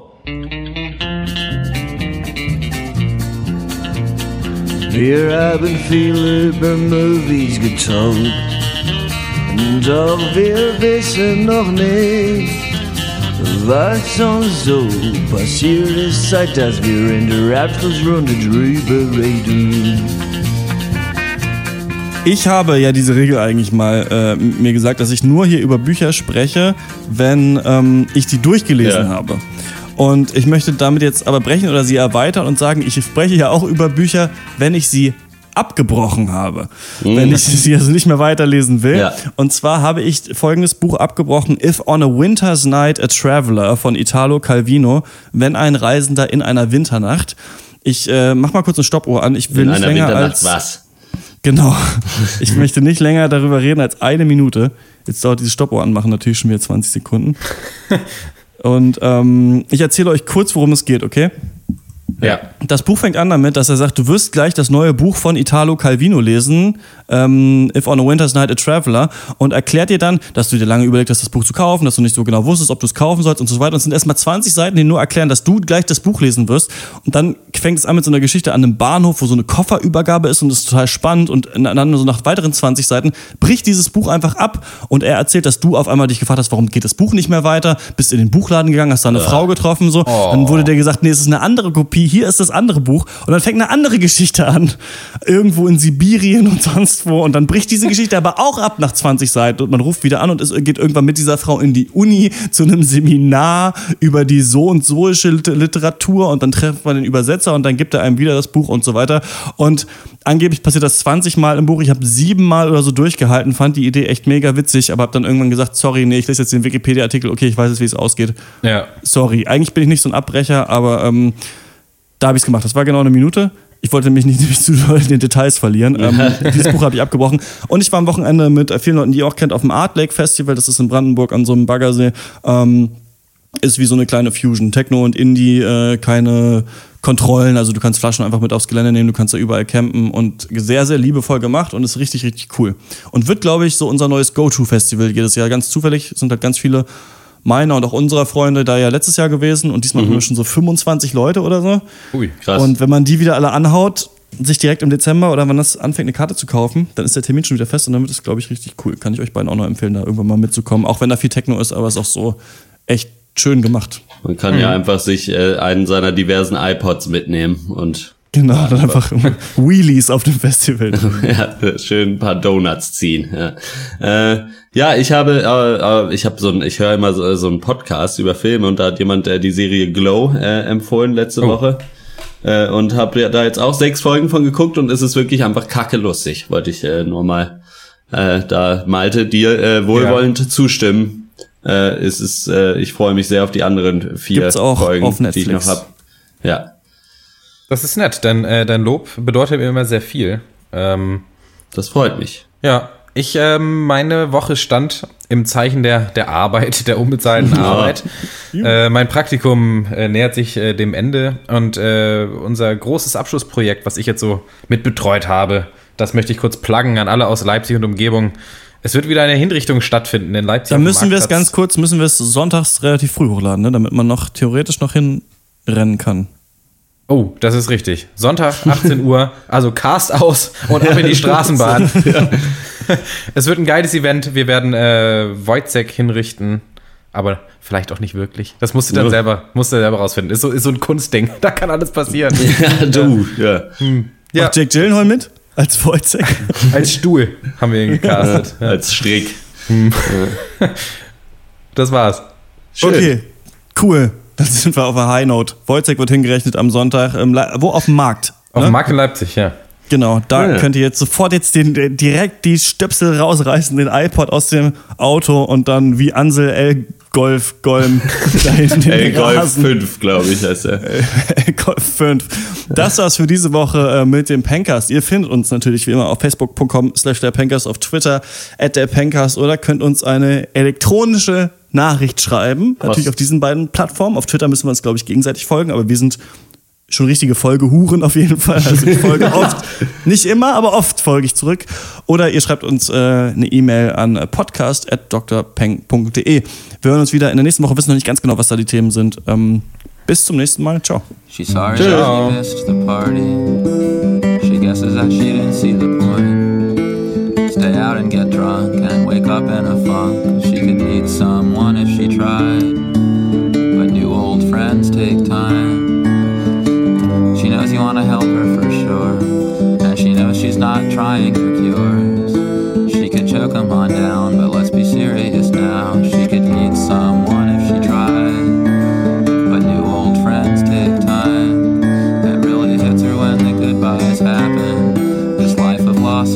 Wir haben viel über Movies getalkt. Doch wir wissen noch nicht, was uns so passiert ist, seit dass wir in der Abschlussrunde drüber reden. Ich habe ja diese Regel eigentlich mal äh, mir gesagt, dass ich nur hier über Bücher spreche, wenn ähm, ich die durchgelesen Ja. habe. Und ich möchte damit jetzt aber brechen oder sie erweitern und sagen, ich spreche ja auch über Bücher, wenn ich sie abgebrochen habe, wenn ich sie also nicht mehr weiterlesen will. Ja. Und zwar habe ich folgendes Buch abgebrochen, If on a Winter's Night a Traveler von Italo Calvino, wenn ein Reisender in einer Winternacht. Ich äh, mach mal kurz eine Stoppuhr an. Ich will In nicht einer länger Winternacht als was? Genau. Ich möchte nicht länger darüber reden als eine Minute. Jetzt dauert dieses Stoppuhr anmachen natürlich schon wieder 20 Sekunden. Und ähm, ich erzähle euch kurz, worum es geht, okay? Ja. Das Buch fängt an damit, dass er sagt, du wirst gleich das neue Buch von Italo Calvino lesen, ähm, If on a Winter's Night a Traveler, und erklärt dir dann, dass du dir lange überlegt hast, das Buch zu kaufen, dass du nicht so genau wusstest, ob du es kaufen sollst und so weiter. Und es sind erstmal 20 Seiten, die nur erklären, dass du gleich das Buch lesen wirst. Und dann fängt es an mit so einer Geschichte an einem Bahnhof, wo so eine Kofferübergabe ist und das ist total spannend. Und dann so nach weiteren 20 Seiten bricht dieses Buch einfach ab und er erzählt, dass du auf einmal dich gefragt hast, warum geht das Buch nicht mehr weiter, bist in den Buchladen gegangen, hast da eine Frau getroffen, so. Dann wurde dir gesagt, nee, es ist eine andere Kopie, hier ist das andere Buch. Und dann fängt eine andere Geschichte an. Irgendwo in Sibirien und sonst wo. Und dann bricht diese Geschichte aber auch ab nach 20 Seiten. Und man ruft wieder an und es geht irgendwann mit dieser Frau in die Uni zu einem Seminar über die so und soische Lit- Literatur. Und dann trifft man den Übersetzer und dann gibt er einem wieder das Buch und so weiter. Und angeblich passiert das 20 Mal im Buch. Ich habe sieben Mal oder so durchgehalten, fand die Idee echt mega witzig, aber habe dann irgendwann gesagt, sorry, nee, ich lese jetzt den Wikipedia-Artikel, okay, ich weiß jetzt, wie es ausgeht. Ja. Sorry, eigentlich bin ich nicht so ein Abbrecher, aber ähm, da habe ich es gemacht. Das war genau eine Minute. Ich wollte mich nicht, nicht zu doll in den Details verlieren. Ähm, dieses Buch habe ich abgebrochen. Und ich war am Wochenende mit vielen Leuten, die ihr auch kennt, auf dem Art Lake Festival. Das ist in Brandenburg an so einem Baggersee. Ähm, ist wie so eine kleine Fusion. Techno und Indie, äh, keine Kontrollen. Also du kannst Flaschen einfach mit aufs Gelände nehmen, du kannst da überall campen und sehr, sehr liebevoll gemacht und ist richtig, richtig cool. Und wird, glaube ich, so unser neues Go-To-Festival jedes Jahr. Ganz zufällig sind halt ganz viele meiner und auch unserer Freunde da ja letztes Jahr gewesen und diesmal haben wir schon so 25 Leute oder so. Ui. Krass. Und wenn man die wieder alle anhaut, sich direkt im Dezember oder wenn das anfängt, eine Karte zu kaufen, dann ist der Termin schon wieder fest und dann wird es, glaube ich, richtig cool. Kann ich euch beiden auch noch empfehlen, da irgendwann mal mitzukommen. Auch wenn da viel Techno ist, aber es ist auch so echt schön gemacht. Man kann ja einfach sich äh, einen seiner diversen iPods mitnehmen und Genau, dann einfach Wheelies auf dem Festival. ja, schön ein paar Donuts ziehen. Ja, äh, ja ich habe, äh, äh, ich habe so ein, ich höre immer so, so einen Podcast über Filme und da hat jemand äh, die Serie Glow äh, empfohlen letzte Woche äh, und habe da jetzt auch sechs Folgen von geguckt und es ist wirklich einfach kacke lustig. Wollte ich äh, nur mal äh, da Malte dir äh, wohlwollend zustimmen. Äh, es ist, äh, ich freue mich sehr auf die anderen vier Gibt's auch Folgen, auf die ich noch hab. Ja, Das ist nett, denn äh, dein Lob bedeutet mir immer sehr viel. Ähm, das freut mich. ja, ich, ähm, meine Woche stand im Zeichen der, der Arbeit, der unbezahlten Arbeit. Äh, mein Praktikum äh, nähert sich äh, dem Ende und äh, unser großes Abschlussprojekt, was ich jetzt so mit betreut habe, das möchte ich kurz pluggen an alle aus Leipzig und Umgebung. Es wird wieder eine Hinrichtung stattfinden in Leipzig. Da müssen wir es ganz kurz, müssen wir es sonntags relativ früh hochladen, ne? damit man noch theoretisch noch hinrennen kann. Oh, das ist richtig. Sonntag, 18 Uhr, also Cast aus und ab in die Straßenbahn. es wird ein geiles Event. Wir werden äh, Wojcek hinrichten, aber vielleicht auch nicht wirklich. Das musst du dann Ja. selber, musst du selber rausfinden. Ist so, ist so ein Kunstding. Da kann alles passieren. Ja, du, ja. Ja, Macht Jake Gyllenhaal mit? Als Wojciech? als Stuhl haben wir ihn gecastet. Ja. Als Strick. Das war's. Schön. Okay, cool. Dann sind wir auf der High Note. Wojciech wird hingerechnet am Sonntag. Im Le wo? Auf dem Markt. Auf ne? dem Markt in Leipzig, ja. Genau, da Ja. könnt ihr jetzt sofort jetzt den, direkt die Stöpsel rausreißen, den iPod aus dem Auto und dann wie Ansel L. Golf Golm dahin den Ey, Golf Rasen. 5, glaube ich, heißt er. Golf 5. Das war's für diese Woche äh, mit dem Pencast. Ihr findet uns natürlich wie immer auf facebook.com slash der Pencast, auf Twitter at der Pencast oder könnt uns eine elektronische Nachricht schreiben. Natürlich auf diesen beiden Plattformen. Auf Twitter müssen wir uns, glaube ich, gegenseitig folgen, aber wir sind schon richtige Folgehuren auf jeden Fall. Also ich folge oft, nicht immer, aber oft folge ich zurück. Oder ihr schreibt uns äh, eine E-Mail an podcast.drpeng.de. Wir hören uns wieder in der nächsten Woche, wissen noch nicht ganz genau, was da die Themen sind. Ähm, bis zum nächsten Mal. Ciao. She's sorry that she missed the party. She guesses that she didn't see the point. out and get drunk and wake up in a funk. She could meet someone if she tried, but new old friends take time. She knows you want to help her for sure, and she knows she's not trying for cures. She could choke him on down, but let's be serious now. She could meet someone if she tried. but new old friends take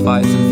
fights